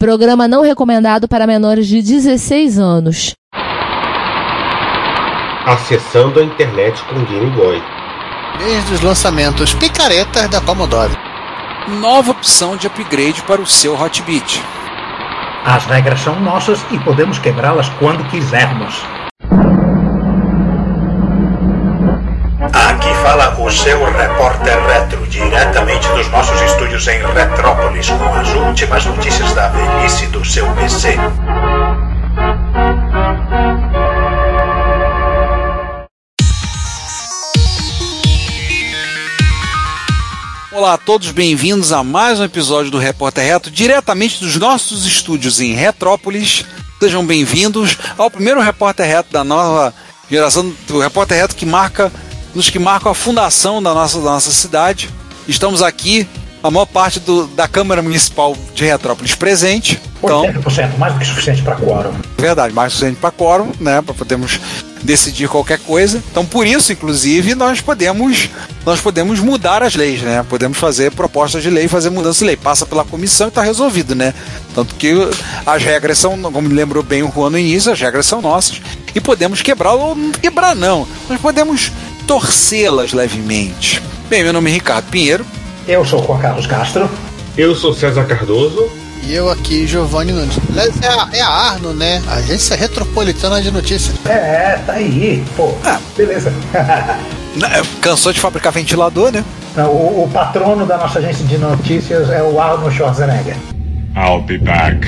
Programa não recomendado para menores de 16 anos. Acessando a internet com Game Boy. Desde os lançamentos picaretas da Commodore. Nova opção de upgrade para o seu Hotbit. As regras são nossas e podemos quebrá-las quando quisermos. Aqui fala seu repórter retro, diretamente dos nossos estúdios em Retrópolis, com as últimas notícias da velhice do seu PC. Olá a todos, bem-vindos a mais um episódio do Repórter Reto, diretamente dos nossos estúdios em Retrópolis. Sejam bem-vindos ao primeiro Repórter Reto da nova geração, do Repórter Reto que marca, nos que marcam a fundação da nossa, da nossa cidade. Estamos aqui, a maior parte do, da Câmara Municipal de Retrópolis presente. Então, 80%, mais do que suficiente para quórum. Verdade, mais do que suficiente para quórum, né? Para podermos decidir qualquer coisa. Então, por isso, inclusive, nós podemos nós podemos mudar as leis, né? Podemos fazer propostas de lei, fazer mudança de lei. Passa pela comissão e está resolvido, né? Tanto que as regras são, como lembrou bem o Juan no início, as regras são nossas e podemos quebrar ou quebrar não. Nós podemos torcê-las levemente. Bem, meu nome é Ricardo Pinheiro. Eu sou o Juan Carlos Castro. Eu sou César Cardoso. E eu aqui, Giovanni Nunes. É a, é a Arno, né? Agência Retropolitana de Notícias. É, tá aí. Pô, Ah. beleza. Cansou de fabricar ventilador, né? o, o patrono da nossa agência de notícias é o Arnold Schwarzenegger. I'll be back.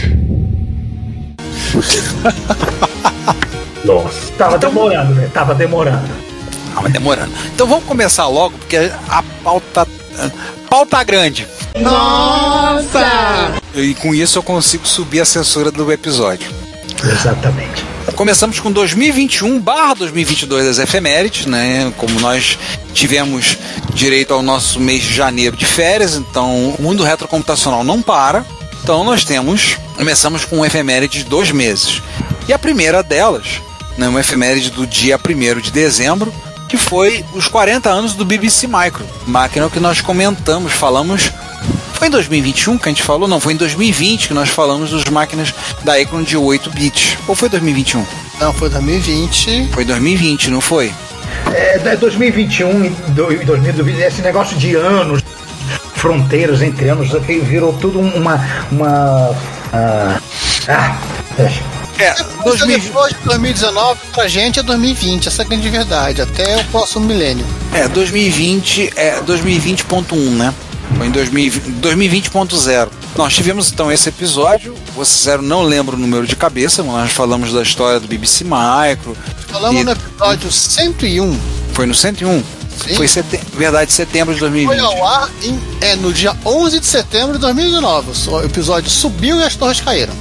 Nossa. Tava demorando, né? Tava demorando. Tava demorando. Então vamos começar logo, porque a pauta. A pauta grande. Nossa! E com isso eu consigo subir a censura do episódio. Exatamente. Começamos com 2021 barra 2022 das efemérides, né? Como nós tivemos direito ao nosso mês de janeiro de férias, então o mundo retrocomputacional não para. Então nós temos, começamos com efeméride de dois meses. E a primeira delas, né, uma efeméride do dia 1 de dezembro, que foi os 40 anos do BBC Micro, máquina que nós comentamos, falamos foi em 2021 que a gente falou? Não, foi em 2020 que nós falamos das máquinas da Acron de 8 bits. Ou foi 2021? Não, foi 2020. Foi 2020, não foi? É, da 2021 e do- e 2020, esse negócio de anos, fronteiras entre anos, que virou tudo uma. uma ah, ah. É, Mas 2020, depois de 2019, pra gente é 2020, essa é a grande verdade, até o próximo milênio. é 2020, é 2020.1, né? Foi em 2020 2020.0. Nós tivemos então esse episódio. Você zero não lembra o número de cabeça, mas nós falamos da história do BBC Micro. Falamos E- no episódio 101, Foi no 101? Sim. Foi sete... verdade, setembro de foi 2020. ao ar em, é, no dia 11 de setembro de 2019. O episódio subiu e as torres caíram.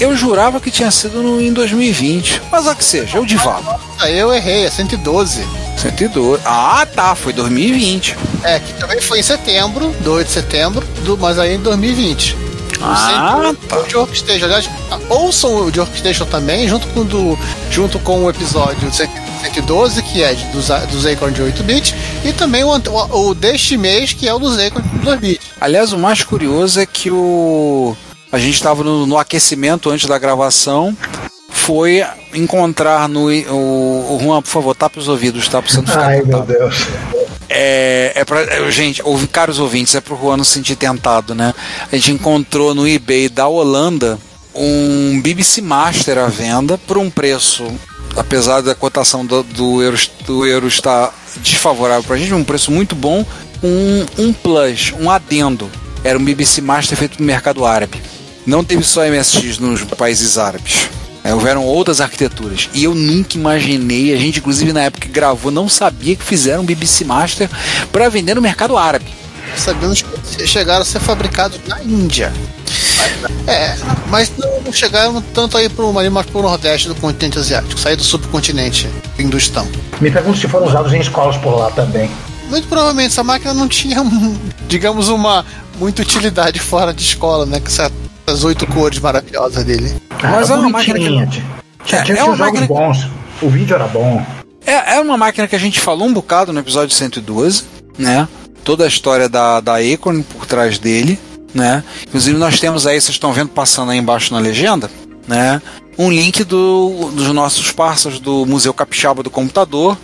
Eu jurava que tinha sido no, em 2020. Mas a que seja, eu divago. Aí eu errei, é 112. 102. Ah, tá, foi 2020. É, que também foi em setembro, 2 de setembro, do, mas aí em 2020. Ah, O tá. de Workstation. Aliás, ouçam o de Workstation também, junto com, o do, junto com o episódio 112, que é de- dos, dos Acorn de 8-bit, e também o, o, o deste mês, que é o dos Acorn de 2-bit. Aliás, o mais curioso é que o a gente estava no, no aquecimento antes da gravação. Foi encontrar no. O, o Juan, por favor, tape os ouvidos, tá? Não ficar Ai, meu. Deus. É, é pra, é, gente, ouvi, caros ouvintes, é pro Juan não se sentir tentado, né? A gente encontrou no eBay da Holanda um BBC Master à venda por um preço, apesar da cotação do, do, euro, do euro estar desfavorável pra gente, um preço muito bom, um, um plus, um adendo. Era um BBC Master feito no mercado árabe. Não teve só MSX nos países árabes. É, houveram outras arquiteturas. E eu nunca imaginei, a gente inclusive na época que gravou não sabia que fizeram um BBC Master para vender no mercado árabe. Sabemos que chegaram a ser fabricados na Índia. É, mas não chegaram tanto aí pro, ali mais pro nordeste do continente asiático, sair do subcontinente hindustão. Me pergunto se foram usados em escolas por lá também. Muito provavelmente essa máquina não tinha, digamos, uma muita utilidade fora de escola, né? Com essa- essas oito cores maravilhosas dele. Ah, Mas é uma máquina que- Tinha, É, tinha, é uma máquina bons. O vídeo era bom. É, é uma máquina que a gente falou um bocado no episódio 112, né? Toda a história da, da Acorn por trás dele. né? Inclusive nós temos aí, vocês estão vendo passando aí embaixo na legenda, né? Um link do, dos nossos parceiros do Museu Capixaba do Computador.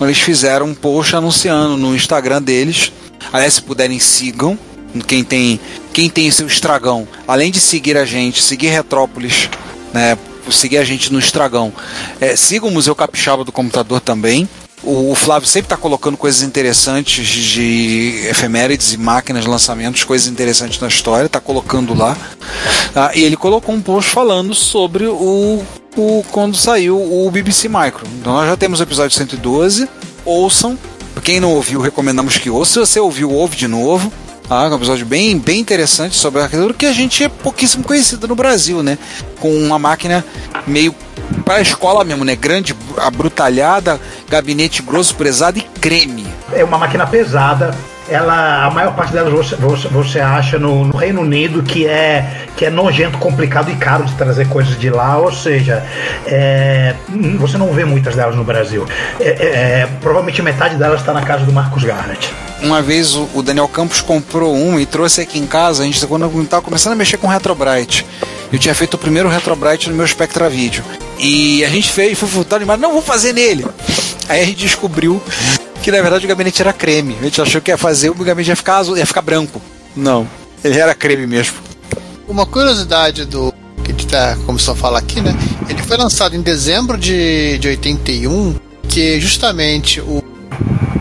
Eles fizeram um post anunciando no Instagram deles. Aliás, se puderem, sigam. Quem tem, quem tem seu estragão, além de seguir a gente, seguir Retrópolis, né? Seguir a gente no estragão. É, siga o Museu Capixaba do Computador também. O, o Flávio sempre está colocando coisas interessantes de efemérides e máquinas, lançamentos, coisas interessantes na história, está colocando lá. Ah, e ele colocou um post falando sobre o, o quando saiu o BBC Micro. Então nós já temos o episódio 112. Ouçam. Quem não ouviu, recomendamos que ouça. Se você ouviu, ouve de novo. Ah, um episódio bem, bem interessante sobre a arquitetura que a gente é pouquíssimo conhecido no Brasil, né? Com uma máquina meio para a escola mesmo, né? Grande, abrutalhada, gabinete grosso, prezado e creme. É uma máquina pesada. Ela, a maior parte delas você, você, você acha no, no, Reino Unido que é que é nojento, complicado e caro de trazer coisas de lá. Ou seja, é, você não vê muitas delas no Brasil. É, é, provavelmente metade delas está na casa do Marcos Garnett uma vez o Daniel Campos comprou um e trouxe aqui em casa. A gente quando estava começando a mexer com Retrobrite. Eu tinha feito o primeiro Retrobrite no meu Spectra Video. E a gente fez, foi futuro animado, não vou fazer nele. Aí a gente descobriu que na verdade o gabinete era creme. A gente achou que ia fazer, o gabinete ia ficar azul, ia ficar branco. Não, ele era creme mesmo. Uma curiosidade do que a gente tá, começou a falar aqui, né? Ele foi lançado em dezembro de, de 81, que justamente o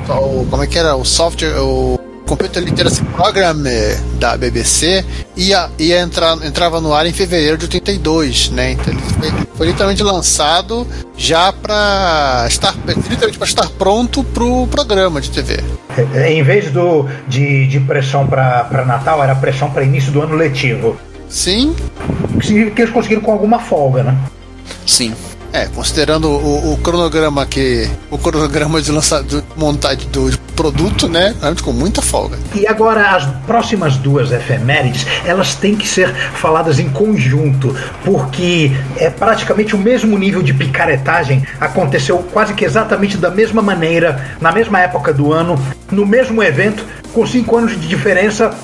o, como é que era? O software, o Computer Literacy Program eh, da BBC ia, ia entrar, entrava no ar em fevereiro de 82, né? Então ele foi, foi literalmente lançado já para estar literalmente para estar pronto para o programa de TV. É, em vez do, de, de pressão para Natal, era pressão para início do ano letivo. Sim. Que eles conseguiram com alguma folga, né? Sim. É, considerando o, o, cronograma que. O cronograma de lançamento montagem do produto, né? Com muita folga. E agora as próximas duas efemérides, elas têm que ser faladas em conjunto, porque é praticamente o mesmo nível de picaretagem aconteceu quase que exatamente da mesma maneira, na mesma época do ano, no mesmo evento, com cinco anos de diferença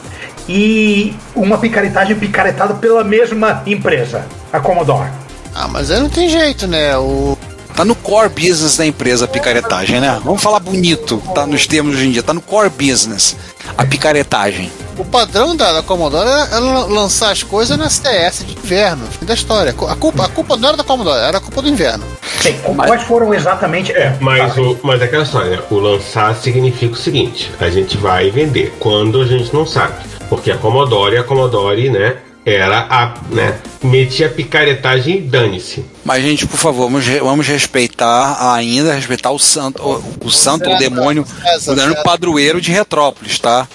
e uma picaretagem picaretada pela mesma empresa, a Commodore. Ah, mas aí não tem jeito, né? O... Tá no core business da empresa a picaretagem, né? Vamos falar bonito, tá nos termos de hoje em dia. Tá no core business a picaretagem. O padrão da, da Commodore era, era lançar as coisas na CS de inverno, fim da história. A culpa, a culpa não era da Commodore, era a culpa do inverno. Sim, quais foram exatamente. É, mas, o, mas é aquela história, o lançar significa o seguinte: a gente vai vender quando a gente não sabe. Porque a Commodore, a Commodore, né, era a, né, metia picaretagem e dane-se. Mas, gente, por favor, vamos, vamos respeitar ainda, respeitar o santo, o, o santo, o demônio, o demônio padroeiro de Retrópolis, tá?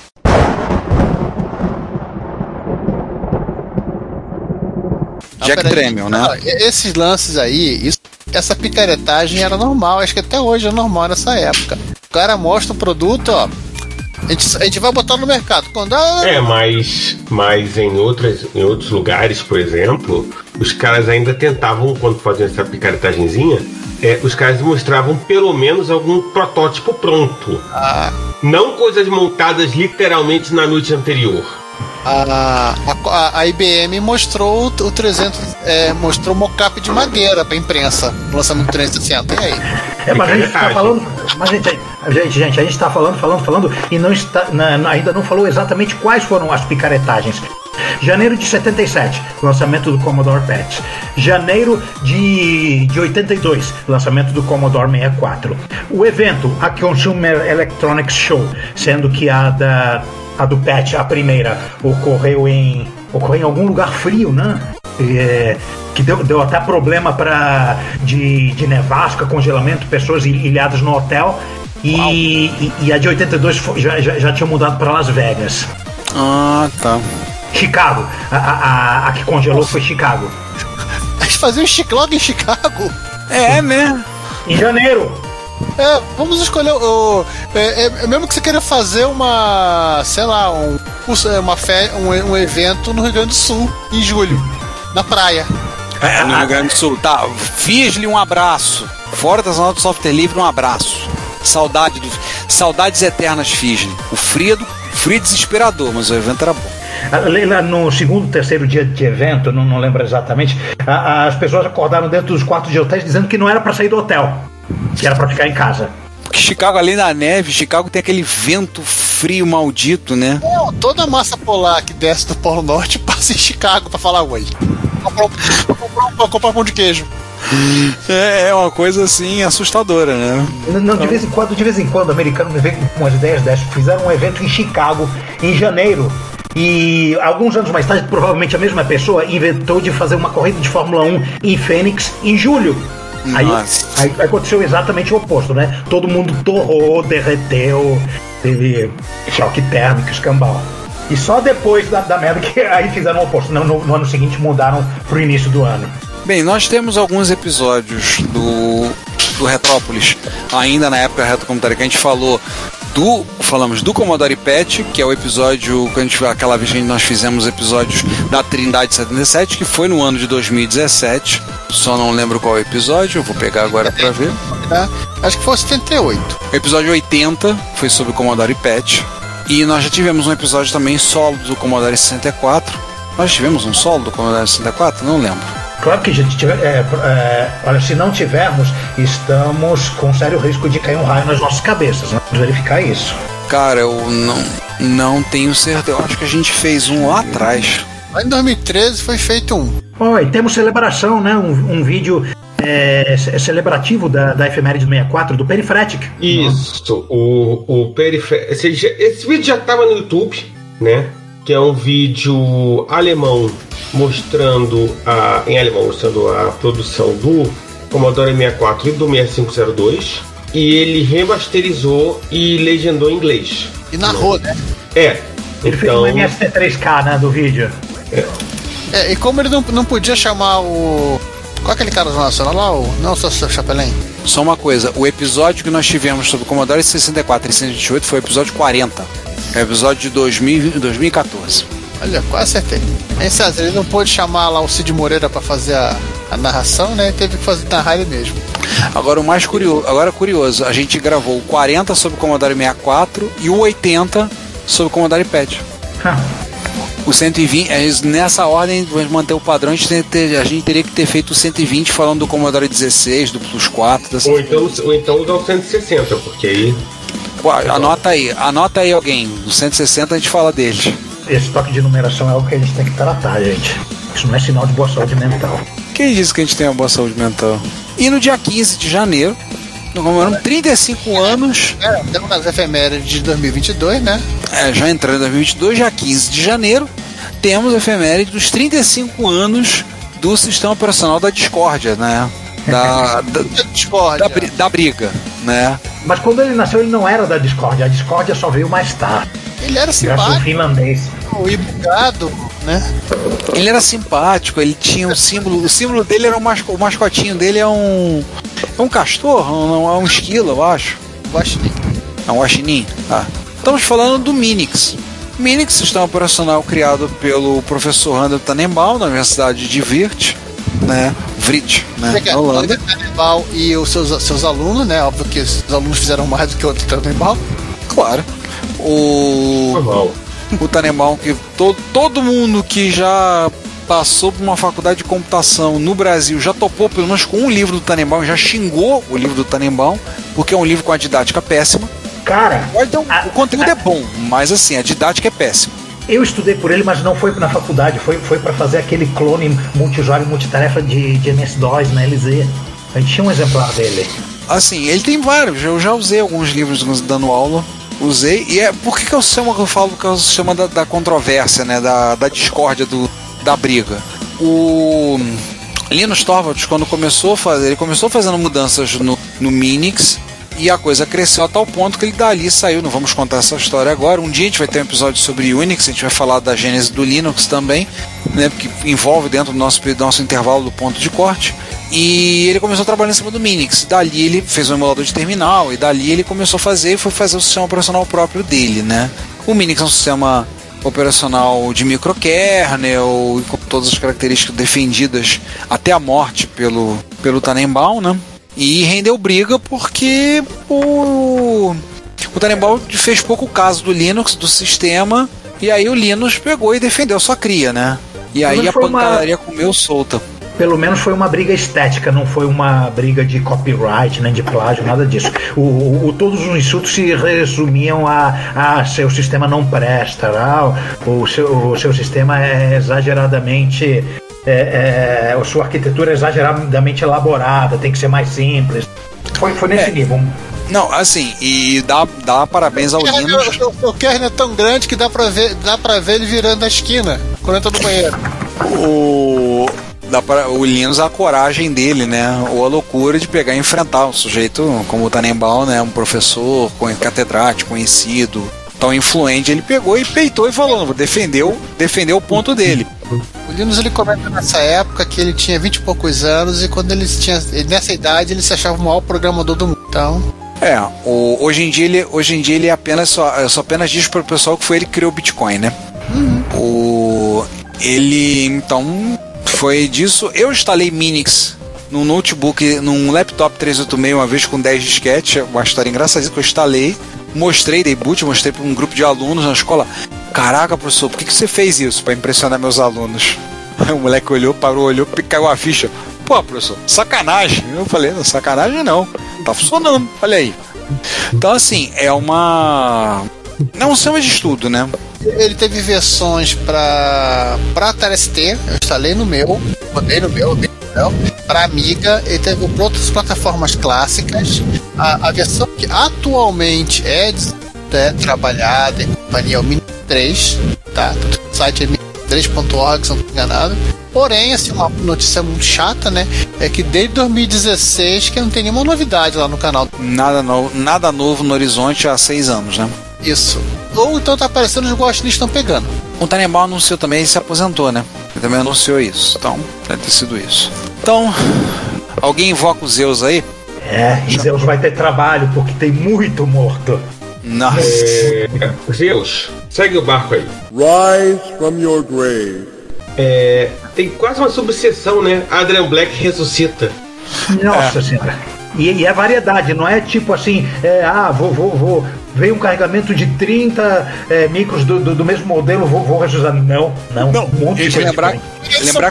Jack Tremel, né? Esses lances aí, isso, essa picaretagem era normal, acho que até hoje é normal nessa época. O cara mostra o produto, ó, a gente, a gente vai botar no mercado. Quando ah, É, mas, mas em, outras, em outros lugares, por exemplo, os caras ainda tentavam, quando faziam essa picaretagemzinha, é, os caras mostravam pelo menos algum protótipo pronto. Ah. Não coisas montadas literalmente na noite anterior. A, a, a, IBM mostrou o 300, é, mostrou mockup de madeira para imprensa, no lançamento do 360. E aí? É, mas a gente tá falando, mas gente, gente, gente, a gente está falando, falando, falando e não está, na, ainda não falou exatamente quais foram as picaretagens. Janeiro de 77, lançamento do Commodore PET. Janeiro de, de 82, lançamento do Commodore 64. O evento, a Consumer Electronics Show, sendo que a da a do Pet, a primeira, ocorreu em ocorreu em algum lugar frio, né? É, que deu, deu até problema para de, de nevasca, congelamento, pessoas ilhadas no hotel. E, e, e, a de 82 já, já, já tinha mudado para Las Vegas. Ah, tá. Chicago. A, a, a que congelou Nossa. foi Chicago. A gente fazia um chiclog em Chicago? É, né? Em janeiro. É, vamos escolher o. É, é, mesmo que você queira fazer uma. sei lá, um, uma fe, um, um evento no Rio Grande do Sul, em julho, na praia. É, no Rio Grande do Sul, tá. Fiz-lhe um abraço. Fora da zona do software livre, um abraço. Saudade do, saudades eternas, Fisne. O frio, do, frio desesperador, mas o evento era bom. Lá no segundo, terceiro dia de evento, não, não lembro exatamente, a- as pessoas acordaram dentro dos quartos de hotéis dizendo que não era para sair do hotel, que era para ficar em casa. Porque Chicago, além da neve, Chicago tem aquele vento frio maldito, né? Não, toda a massa polar que desce do Polo Norte em Chicago pra falar oi. Um, pra comprar um, pra comprar pão de queijo. É, é uma coisa assim assustadora, né? Não, de vez em quando, de vez em quando, o americano me vem com umas ideias dessas. Fizeram um evento em Chicago em janeiro. E alguns anos mais tarde, provavelmente a mesma pessoa inventou de fazer uma corrida de Fórmula 1 em Fênix em julho. Aí, aí aconteceu exatamente o oposto, né? Todo mundo torrou, derreteu, teve choque térmico, escambau. E só depois da, da merda que aí fizeram o oposto. No, no- no ano seguinte mudaram pro início do ano. Bem, nós temos alguns episódios do, do Retrópolis, ainda na época retrocomunitária que a gente falou do. Falamos do Commodore PET, que é o episódio. Que a gente, aquela vez que nós fizemos episódios da Trindade 77, que foi no ano de 2017. Só não lembro qual episódio, eu vou pegar agora pra ver. Né? Acho que foi 78. O episódio 80 foi sobre o Commodore PET. E nós já tivemos um episódio também solo do Commodore 64. Nós tivemos um solo do Commodore 64? Não lembro. Claro que a gente tiver. é, é, olha, se não tivermos, estamos com sério risco de cair um raio nas nossas cabeças. né? Vamos verificar isso. Cara, eu não, não tenho certeza. Eu acho que a gente fez um lá atrás. Lá em 2013 foi feito um. Oi, temos celebração, né? Um, um vídeo é, ce- celebrativo da, da efeméride 64, do Perifretic. Isso, o, o periférico. Esse, vídeo já estava no YouTube, né? Que é um vídeo alemão mostrando a. em alemão, mostrando a produção do Commodore 64 e do 6502. E ele remasterizou e legendou em inglês. E narrou, né? É. Ele fez Então, um MST3K, né? Do vídeo. É, e como ele não, não podia chamar o. Qual é aquele cara do Nacional lá? O, não, só seu Chapelém? Só uma coisa, o episódio que nós tivemos sobre o Commodore 64 e 128 foi o episódio 40. É o episódio de 2000, 2014. Olha, quase acertei. Aí, César, ele não pôde chamar lá o Cid Moreira pra fazer a, a narração, né? Teve que fazer narrar ele mesmo. Agora o mais curioso, agora curioso, a gente gravou o 40 sobre o Commodore 64 e o 80 sobre o Commodore PET. Ah, O 120, é nessa ordem, vamos manter o padrão, a gente, ter- a gente teria que ter feito o 120 falando do Commodore 16, do Plus 4, dessa ou então, ou então o do 160, porque aí. Anota aí, anota aí alguém. No 160 a gente fala deles. esse toque de numeração é algo que a gente tem que tratar, gente. Isso não é sinal de boa saúde mental. Quem disse que a gente tem uma boa saúde mental? E no dia 15 de janeiro, nós comemoramos 35 anos, É, temos as efemérides de 2022, né? é, já entrando em 2022, dia 15 de janeiro, temos a efeméride dos 35 anos do sistema operacional da discórdia, né? Da, da, da, da briga, né? Mas quando ele nasceu, ele não era da Discord. A Discord só veio mais tarde. Ele era simpático finlandês. e bugado, né? Ele era simpático, ele tinha um símbolo. O símbolo dele era um masco, o mascotinho dele é um. É um castor, não é um esquilo, eu acho. Guaxinim. É um guaxinim? Ah. Estamos falando do Minix. Minix, sistema operacional criado pelo professor Randall Tannenbaum na Universidade de Virt, né? Vrit, né? Na Holanda. Tannenbaum e os seus, seus alunos, né? Óbvio que os alunos fizeram mais do que o outro Tannenbaum. Claro. O, Normal. o Tannenbaum, que todo, todo mundo que já passou por uma faculdade de computação no Brasil já topou pelo menos com um livro do Tannenbaum, já xingou o livro do Tannenbaum, porque é um livro com a didática péssima. Cara, Então, a- o conteúdo é bom, mas assim, a didática é péssima. eu estudei por ele, mas não foi na faculdade. Foi, foi para fazer aquele clone e multitarefa de, de MS-DOS na LZ. A gente tinha um exemplar dele. Assim, ele tem vários. Eu já usei alguns livros dando aula. Usei. E é. Por que, que eu chamo que eu falo que eu chamo da, da controvérsia, né? Da, da discórdia, do, da briga. O Linus Torvalds, quando começou a fazer, ele começou fazendo mudanças no, no Minix. E a coisa cresceu a tal ponto que ele dali saiu. Não vamos contar essa história agora. Um dia a gente vai ter um episódio sobre Unix, a gente vai falar da gênese do Linux também, né? Porque envolve dentro do nosso, nosso intervalo do ponto de corte. E ele começou a trabalhar em cima do Minix. Dali ele fez um emulador de terminal e dali ele começou a fazer e foi fazer o sistema operacional próprio dele, né? O Minix é um sistema operacional de microkernel e com todas as características defendidas até a morte pelo, pelo Tannenbaum, né? E rendeu briga porque o, o Tannenbaum fez pouco caso do Linux, do sistema, E aí o Linus pegou e defendeu sua cria, né? E aí a foi uma- pancadaria comeu solta. Pelo menos foi uma briga estética, não foi uma briga de copyright, nem de plágio, nada disso. O, o- o- todos os insultos se resumiam a, a seu sistema não presta, ah, o, seu, o seu sistema é exageradamente. É, é, a sua arquitetura é exageradamente elaborada, tem que ser mais simples. Foi, foi nesse É. nível. Não, assim, e dá, dá parabéns ao O Linus. kernel- O, o kernel é tão grande que dá pra ver, dá pra ver ele virando a esquina quando entra no banheiro. o, dá pra, o Linus, a coragem dele, né? Ou a loucura de pegar e enfrentar um sujeito como o Tannenbaum, né? Um professor com catedrático, conhecido, tão influente. Ele pegou e peitou e falou: defendeu, defendeu o ponto dele. O Linus ele comenta nessa época que ele tinha 20 e poucos anos e quando ele tinha. Nessa idade ele se achava o maior programador do mundo. Então. É, o- hoje em dia ele, hoje em dia ele apenas só, só apenas diz para o pessoal que foi ele que criou o Bitcoin, né? O, ele então foi disso. Eu instalei Minix num notebook, num laptop 386 uma vez com 10 disquetes, uma história engraçadinha que eu instalei, mostrei, dei boot, mostrei para um grupo de alunos na escola. Caraca, professor, por que, que você fez isso para impressionar meus alunos? O moleque olhou, parou, olhou, caiu a ficha. Pô, professor, sacanagem. Eu falei, não, sacanagem não. Tá funcionando, olha aí. Então, assim, é uma. Não é um sistema de estudo, né? Ele teve versões para para Atari ST, eu instalei no meu, botei no meu, para Amiga, ele teve outras plataformas clássicas. A, a versão que atualmente é, é trabalhada em companhia é o Mini 3, tá? O site é mini3.org, se não estou enganado. Porém, assim, uma notícia muito chata, né? É que desde 2016 que não tem nenhuma novidade lá no canal. Nada, no... Nada novo no horizonte há seis anos, né? Isso. Ou então tá aparecendo os watchlists estão pegando. O Tannenbaum anunciou também e se aposentou, né? Ele também anunciou isso. Então, deve ter sido isso. Então, alguém invoca os Zeus aí? É, e Zeus vai ter trabalho porque tem muito morto. Nossa. É, Zeus, segue o barco aí. Rise from your grave. É, tem quase uma subseção, né? Adrian Black ressuscita. Nossa senhora. E, e é variedade, não é tipo assim, é, ah, vou, vou, vou. Veio um carregamento de 30 é, micros do, do, do mesmo modelo, vou, vou ressuscitar. Não, não, Não, um monte de lembrar, lembrar,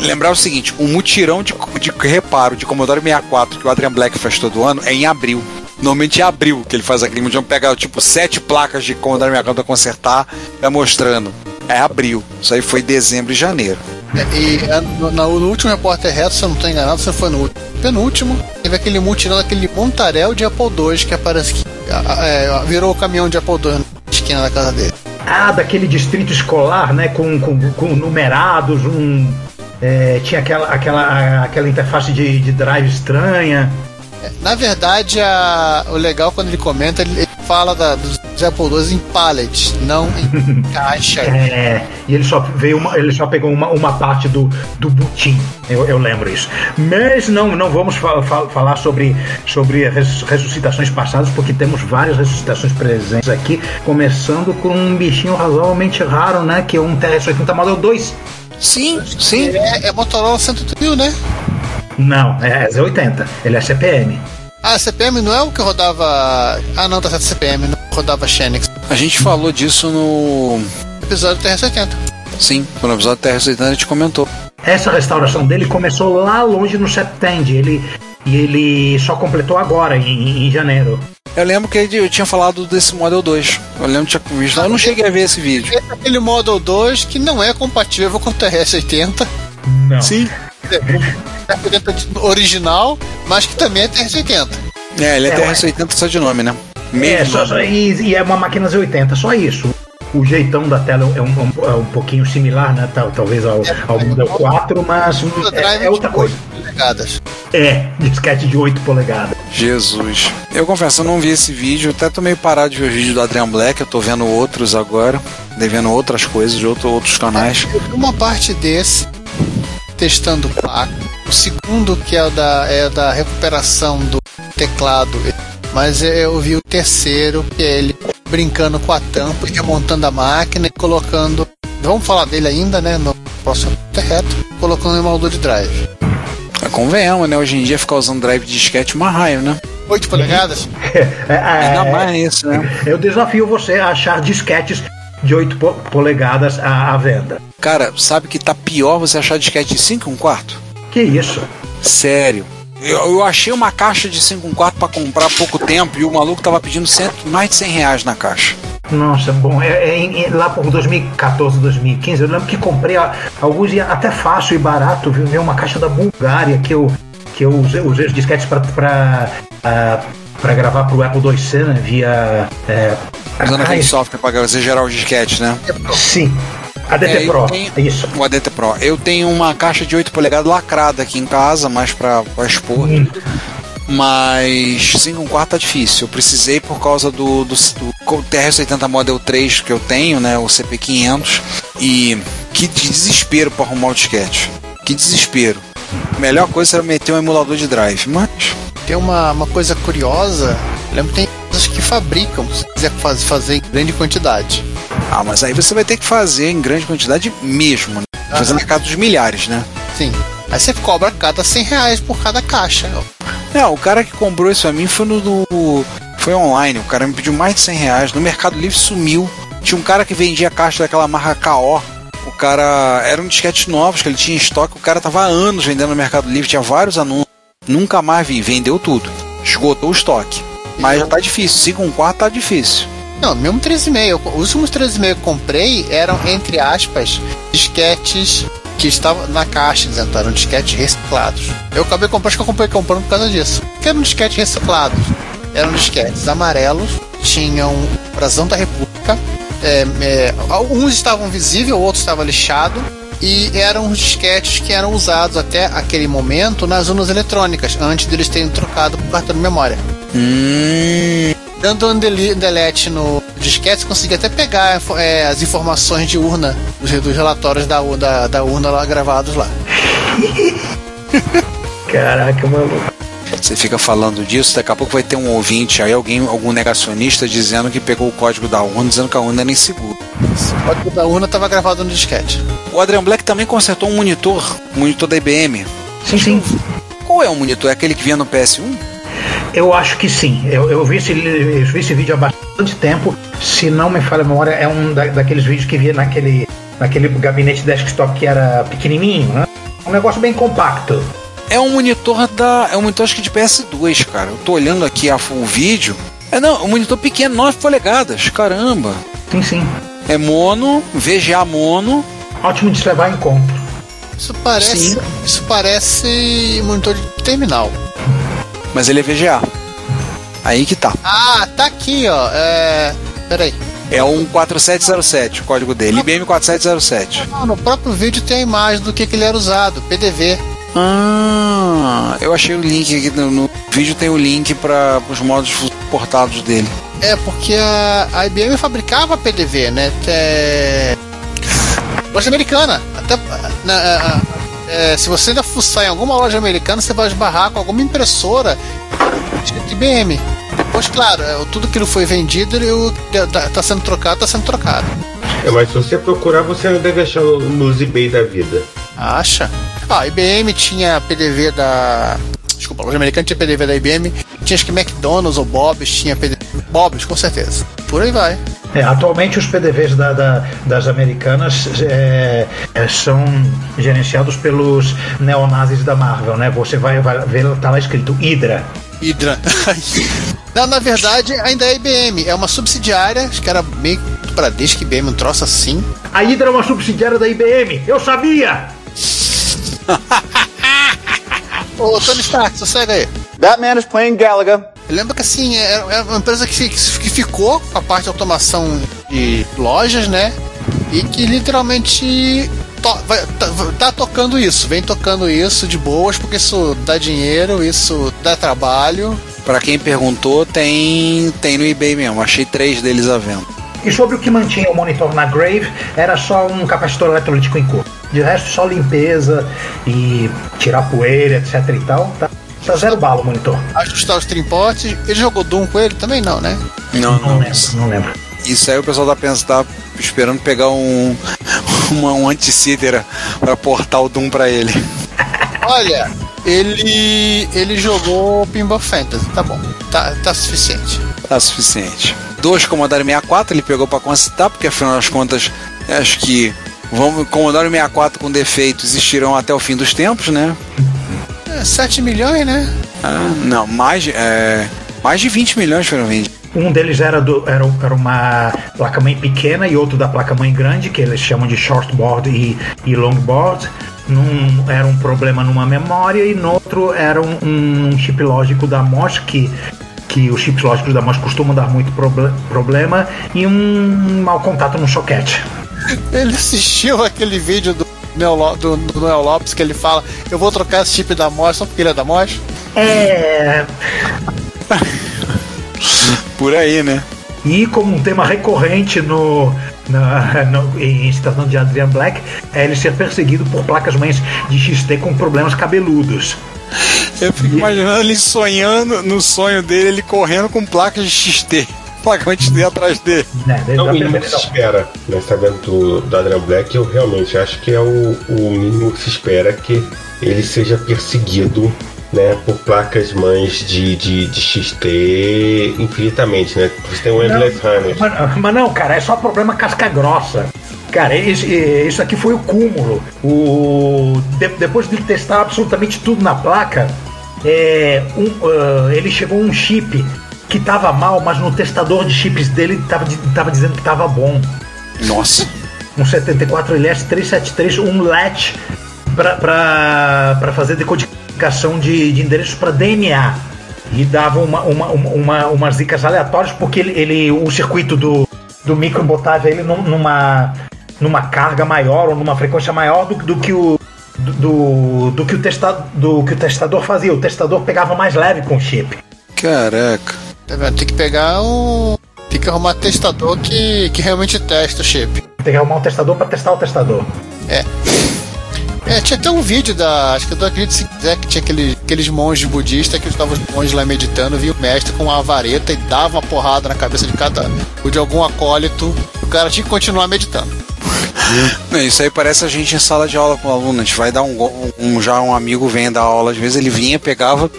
lembrar o seguinte: o mutirão de, de reparo de Commodore 64 que o Adrian Black faz todo ano é em abril. Normalmente é abril que ele faz aquele mutirão, pega tipo sete placas de Commodore 64 pra consertar, vai mostrando. É abril. Isso aí foi dezembro e janeiro. É, E é, no, no- último repórter reto, se eu não estou enganado, você foi no último. penúltimo, teve aquele mutirão daquele Montarel de Apple II que aparece que é, virou o caminhão de Apple II na esquina da casa dele. Ah, daquele distrito escolar, né? Com, com, com numerados, um. é, tinha aquela, aquela, aquela interface de, de drive estranha. Na verdade, a- o legal quando ele comenta, ele, ele fala da, dos Apple II em pallet, não em caixa. É, e ele só veio uma, ele só pegou uma, uma parte do, do butim. Eu, eu lembro isso. Mas não, não vamos fa- fa- falar sobre, sobre res- ressuscitações passadas, porque temos várias ressuscitações presentes aqui, começando com um bichinho razoavelmente raro, né? Que é um TRS-80 Model 2. Sim, sim. É, é Motorola 108 mil, né? Não, é Z80. Ele é CPM. Ah, CPM não é o que rodava. Ah, não, tá certo, CPM, não rodava Xenix. A gente falou disso no. Episódio TR-70. Sim, no episódio TR-80 a gente comentou. Essa restauração dele começou lá longe no Septend. Ele, e ele só completou agora, em, em janeiro. Eu lembro que eu tinha falado desse Model 2. Eu lembro que tinha visto. Eu não cheguei a ver esse vídeo. É aquele Model 2 que não é compatível com o TRS-80. Não. Sim. TRS-80 original, mas que também é TRS-80. É, ele é, É, TR-80 só de nome, né? É, Mesmo. só, só- e, e é uma máquina Z80, só isso. O jeitão da tela é um, um- é um pouquinho similar, né? tal- talvez ao, ao Model 4, mas é, é outra coisa. Polegadas. É, disquete de 8 polegadas. Jesus. Eu confesso, eu não vi esse vídeo. Até tô meio parado de ver o vídeo do Adrian Black. Eu tô vendo outros agora. Devendo outras coisas de outro, outros canais. Uma parte desse testando o placa. O segundo, que é o da, é o da recuperação do teclado. Mas eu vi o terceiro, que é ele brincando com a tampa e remontando a máquina e colocando. Vamos falar dele ainda, né? No próximo reto, colocando em moldura de drive. É, Convenhamos, né? Hoje em dia ficar usando drive de disquete é uma raio, né? 8 polegadas? É, é, Ainda mais isso, né? eu desafio você a achar disquetes de 8 po- polegadas à, à venda. Cara, sabe que tá pior você achar disquete de 5 e um quarto? Que isso? Sério. Eu, eu achei uma caixa de 5 um quarto pra comprar há pouco tempo e o maluco tava pedindo cento, mais de 100 reais na caixa. Nossa, bom, é, é em- lá por 2014, 2015, eu lembro que comprei a- alguns e até fácil e barato, viu? Uma caixa da Bulgária que eu, que eu usei, usei os disquetes para para gravar pro Apple IIc, né? Via. É, Usando ah, aquele software pra você gerar os disquetes, né? Sim. ADT É, Pro. tenho- Isso. O ADT Pro. Eu tenho uma caixa de 8 polegadas lacrada aqui em casa, mais pra, pra expor. Hum. Mas 5 um quarto tá difícil. Eu precisei por causa do, do, do TR-80 Model 3 que eu tenho, né? O CP500. E que desespero pra arrumar o disquete. Que desespero. A melhor coisa era meter um emulador de drive, mas. Tem uma, uma coisa curiosa. Eu lembro que tem empresas que fabricam, se quiser faz- fazer em grande quantidade. Ah, mas aí você vai ter que fazer em grande quantidade mesmo, né? Fazendo a casa dos milhares, né? Sim. Aí você cobra cada 100 reais por cada caixa. Não, o cara que comprou isso a mim foi no do. Foi online, o cara me pediu mais de 100 reais. No Mercado Livre sumiu. Tinha um cara que vendia caixa daquela marca KO. O cara. Eram disquetes novos que ele tinha em estoque. O cara tava há anos vendendo no Mercado Livre, tinha vários anúncios. Nunca mais vi, vendeu tudo. Esgotou o estoque. Mas já tá difícil. 5 um quarto tá difícil. Não, mesmo 13,5. Os últimos 13,5 que eu comprei eram, entre aspas, disquetes que estavam na caixa, dizendo, eram disquetes reciclados. Eu acabei comprando, acho que eu comprei comprando por causa disso. Que eram disquetes reciclados. Eram disquetes amarelos, tinham brasão da República. é, é, alguns estavam visíveis, outros estavam lixados. E eram os disquetes que eram usados até aquele momento nas urnas eletrônicas, antes deles terem trocado por cartão de memória. Hum. Dando um dele- delete no disquete, você conseguia até pegar é, as informações de urna, dos, dos relatórios da, da, da urna lá gravados lá. Caraca, maluco. Você fica falando disso, daqui a pouco vai ter um ouvinte aí, alguém, algum negacionista dizendo que pegou o código da urna, dizendo que a urna era insegura. O código da urna estava gravado no disquete. O Adrian Black também consertou um monitor, um monitor da IBM. Sim, sim. Qual é o monitor? É aquele que vinha no PS1? Eu acho que sim. Eu, eu, vi, esse, eu vi esse vídeo há bastante tempo. Se não me falha a memória, é um da- daqueles vídeos que via naquele, naquele gabinete desktop que era pequenininho, né? Um negócio bem compacto. É um monitor da. É um monitor acho que de PS2, cara. Eu tô olhando aqui a, o vídeo. É não, um monitor pequeno, 9 polegadas. Caramba. Sim, sim. É mono, VGA mono. Ótimo de se levar em conta. Isso parece, Sim. isso parece monitor de terminal. Mas ele é VGA. Aí que tá. Ah, tá aqui, ó. É. Peraí. É um 4707 o código dele. IBM 4707. Não, no próprio vídeo tem a imagem do que, que ele era usado, PDV. Ah, eu achei o link aqui no, no vídeo tem o link para os modos portados dele. É, porque a, a IBM fabricava PDV, né? É... Loja americana. Até, na, a- a- é, se você ainda fuçar em alguma loja americana, você vai esbarrar com alguma impressora de IBM. Depois, claro, é, tudo que foi vendido, ele, o- tá, tá sendo trocado, tá sendo trocado. É, mas se você procurar, você não deve achar no- nos eBay da vida. Acha? Ah, a IBM tinha PDV da. Desculpa, a loja americana tinha PDV da IBM. Tinha acho que McDonald's ou Bob's tinha PDV. Bob's, com certeza. Por aí vai. É, atualmente os PDVs da- da- das americanas é, é, são gerenciados pelos neonazis da Marvel, né? Você vai, vai ver, tá lá escrito Hydra. Hydra. Não, na verdade, ainda é IBM. É uma subsidiária, acho que era meio Bradesco IBM, um troço assim. A Hydra é uma subsidiária da IBM, eu sabia! Ô, Tony Stark, sossega aí. Batman is playing Galaga. Eu lembro que assim, é é uma empresa que, que ficou com a parte de automação de lojas, né? E que literalmente to- vai- tá, tá tocando isso, vem tocando isso de boas, porque isso dá dinheiro, isso dá trabalho. Para quem perguntou, tem tem no eBay mesmo. Achei três deles à venda. E sobre o que mantinha o monitor na Grave, era só um capacitor eletrolítico em cor. De resto, só limpeza e tirar poeira, etc e tal. Tá, tá zero bala o monitor. Ajustar os trimpotes. Ele jogou Doom com ele também? Não, né? Não, Não lembro, não lembro. Isso aí o pessoal tá pensando, tá esperando pegar um uma, um anti-cítera para portar o Doom para ele. Olha, ele ele jogou Pinball Fantasy, tá bom. Tá, tá suficiente. Tá suficiente. dois Commodore 64, ele pegou para consultar, porque afinal das contas, acho que vamos, Commodore 64 com defeito existirão até o fim dos tempos, né? É, 7 milhões, né? Ah, não, mais, é, mais de 20 milhões foram vendidos. Um deles era, do, era, era uma placa-mãe pequena e outro da placa-mãe grande, que eles chamam de shortboard e, e longboard. Num, era um problema numa memória e no outro era um, um chip lógico da MOS que que os chips lógicos da MOS costumam dar muito proble problema e um mau contato no soquete. Ele assistiu aquele vídeo do Noel, do, do Noel Lopes que ele fala: Eu vou trocar esse chip da MOS só porque ele é da MOS? É. Por aí, né? E como um tema recorrente no, na, no, em Estação de Adrian Black, é ele ser perseguido por placas mães de XT com problemas cabeludos. Eu fico imaginando ele sonhando, no sonho dele, ele correndo com placas de XT. Placa de atrás dele. É, é o mínimo que se espera, né? Sabendo do, do Adrian Black, eu realmente acho que é o, o mínimo que se espera que ele seja perseguido né, por placas mães de, de, de XT infinitamente, né? Você tem um Endless Runner. Mas, mas, não, cara, é só problema casca grossa. Cara, isso, isso aqui foi o cúmulo. O, de, depois de testar absolutamente tudo na placa, é, um, uh, ele chegou um chip que tava mal, mas no testador de chips dele tava, tava dizendo que tava bom. Nossa. Um 74LS 373, um latch para fazer decodificação de, de endereços para DNA. E dava uma, uma, uma, umas dicas aleatórias, porque ele, ele, o circuito do, do micro botava ele numa, numa carga maior ou numa frequência maior do, do que o do, do, do, que o testa, do que o testador fazia. O testador pegava mais leve com o chip. Caraca. Tá Tem que pegar um. Tem que arrumar testador que, que realmente testa o chip. Tem que arrumar um testador para testar o testador. É. É, tinha até um vídeo da. Acho que do Acredito se quiser que tinha aquele, aqueles monges budistas que estavam os monges lá meditando, viu o mestre com uma vareta e dava uma porrada na cabeça de cada. ou de algum acólito. O cara tinha que continuar meditando. Isso aí parece a gente em sala de aula com o aluno. A gente vai dar um, um, já um amigo vem dar aula, às vezes ele vinha, pegava,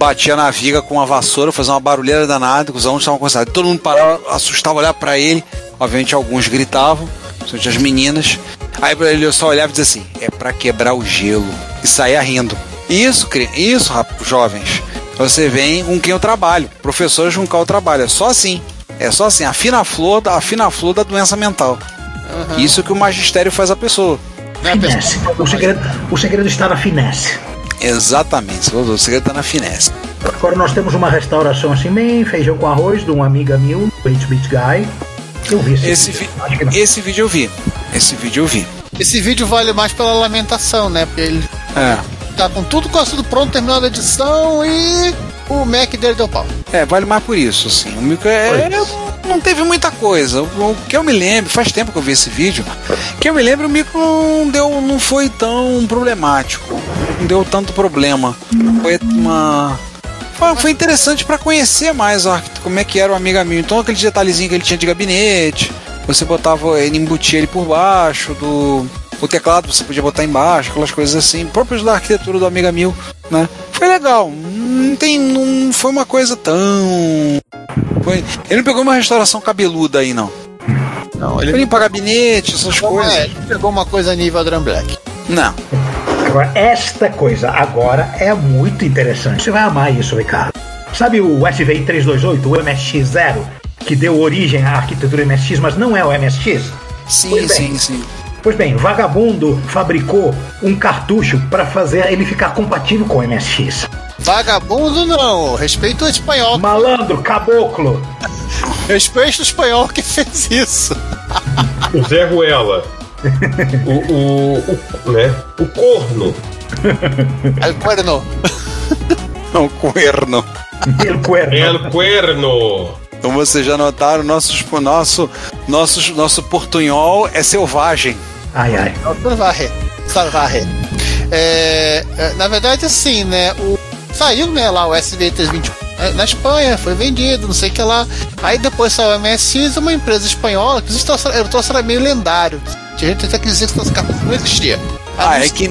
batia na viga com uma vassoura, fazia uma barulheira danada, os alunos estavam conversados. Todo mundo parava, assustava, olhar para ele. Obviamente alguns gritavam, principalmente as meninas. Aí ele só olhava e dizia assim: é para quebrar o gelo. E saía rindo. Isso, isso, jovens. Você vem com quem eu trabalho. Professores com quem eu trabalho. É só assim. É só assim. A fina flor, a fina flor da doença mental. Uhum. Isso que o magistério faz a pessoa. Finesse. O segredo, o segredo está na finesse. Exatamente, o segredo está na finesse. Agora nós temos uma restauração assim, bem feijão com arroz, de um amiga meu, 8-bit guy. Eu vi esse, esse vídeo. Vi esse vídeo eu vi. Esse vídeo eu vi. Esse vídeo vale mais pela lamentação, né? Porque ele é. tá com tudo quase tudo pronto, terminando a edição e o Mac dele deu pau. É, vale mais por isso, assim. O micro é, não teve muita coisa. O que eu me lembro, faz tempo que eu vi esse vídeo, que eu me lembro, o micro não deu, não foi tão problemático, não deu tanto problema. Foi uma foi interessante para conhecer mais ó, como é que era o Amiga Mil. Então aquele detalhezinho que ele tinha de gabinete, você botava, ele embutia ele por baixo do o teclado você podia botar embaixo, aquelas coisas assim, próprios da arquitetura do Amiga 1000, né? Foi legal. Não tem, não foi uma coisa tão foi, ele não pegou uma restauração cabeluda aí não. Não, ele, ele limpa gabinete, essas coisas. É, ele pegou uma coisa nível Adrian Black. Não. Agora, esta coisa agora é muito interessante. Você vai amar isso, Ricardo. Sabe o SVI 328, o MSX0, que deu origem à arquitetura MSX, mas não é o MSX? Sim, sim, sim. Pois bem, Vagabundo fabricou um cartucho para fazer ele ficar compatível com o MSX. Vagabundo não, respeito o espanhol. Malandro, caboclo. respeito o espanhol que fez isso. O Zé Ruela. o, o, o, né? o corno. El cuerno. o cuerno. El cuerno. El cuerno. Então vocês já notaram, nosso, nosso, nosso, nosso portunhol é selvagem. Ai, ai. Salvarre. Salvarre. É, é, na verdade, assim, né? O, saiu né, lá o SV321 é, na Espanha, foi vendido, não sei o que lá. Aí depois saiu o MSX, uma empresa espanhola, que o troço era meio lendário. Tinha gente até que dizer que esse carro não existia. Ah, é que,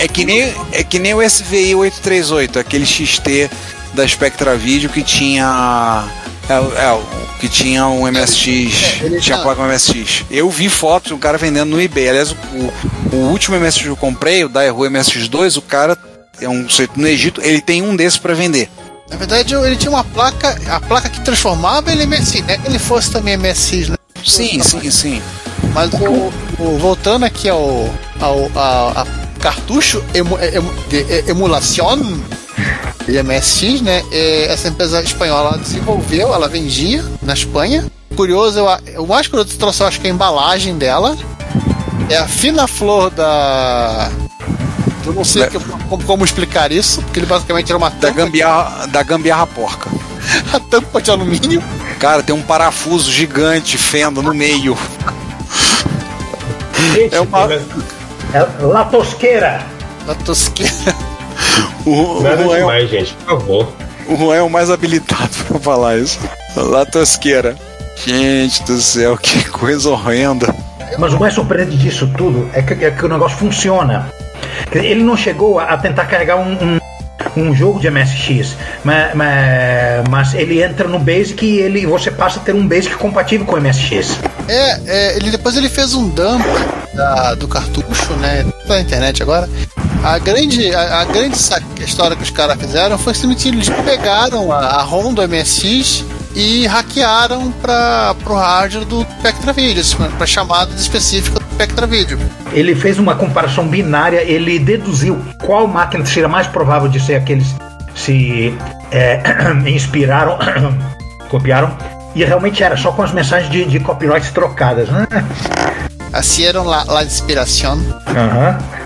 é, que nem, é que nem o SVI 838, aquele XT da Spectra Video que tinha É, é, o que tinha um MSX. É, tinha tá- placa MSX. Eu vi fotos do cara vendendo no eBay. Aliás, o, o último MSX que eu comprei, o Daihu MSX2, o cara é um sujeito no Egito, ele tem um desses pra vender. Na verdade, ele tinha uma placa, a placa que transformava ele em MSI, né? Que ele fosse também MSX, né? Sim, sim, sim. Mas o, o- voltando aqui ao, ao a, a cartucho emu, emu, de e- emulação de MSX, né? é, essa empresa espanhola ela desenvolveu, ela vendia na Espanha. Curioso, eu, o mais curioso que trouxe, eu acho que é a embalagem dela. É a fina flor da. Eu não sei Da- que- como, como explicar isso, porque ele basicamente era uma Da tampa, gambiarra, da gambiarra porca. a tampa de alumínio. Cara, tem um parafuso gigante fendo no meio. Gente, É uma. é La Tosqueira. da tosqueira. O, o, Nada é, demais, gente, por favor. o Juan é o mais habilitado pra falar isso. La tosqueira. Gente do céu, que coisa horrenda. Mas o mais surpreendente disso tudo é que, é que o negócio funciona. Ele não chegou a, a tentar carregar um, um, um jogo de MSX, mas, mas, mas ele entra no Basic e ele, você passa a ter um Basic compatível com o MSX. É, é, ele depois ele fez um dump da- do cartucho, né? Tá na internet agora. A grande, a, a grande história que os caras fizeram foi simplesmente eles pegaram a, a ROM do MSX e hackearam para pro hardware do Spectra Video, para chamada específica do Spectra Video. Ele fez uma comparação binária, ele deduziu qual máquina seria mais provável de ser aqueles se é, inspiraram, copiaram, e realmente era só com as mensagens de, de copyright trocadas, né? Hicieron la, la inspiración. Aham.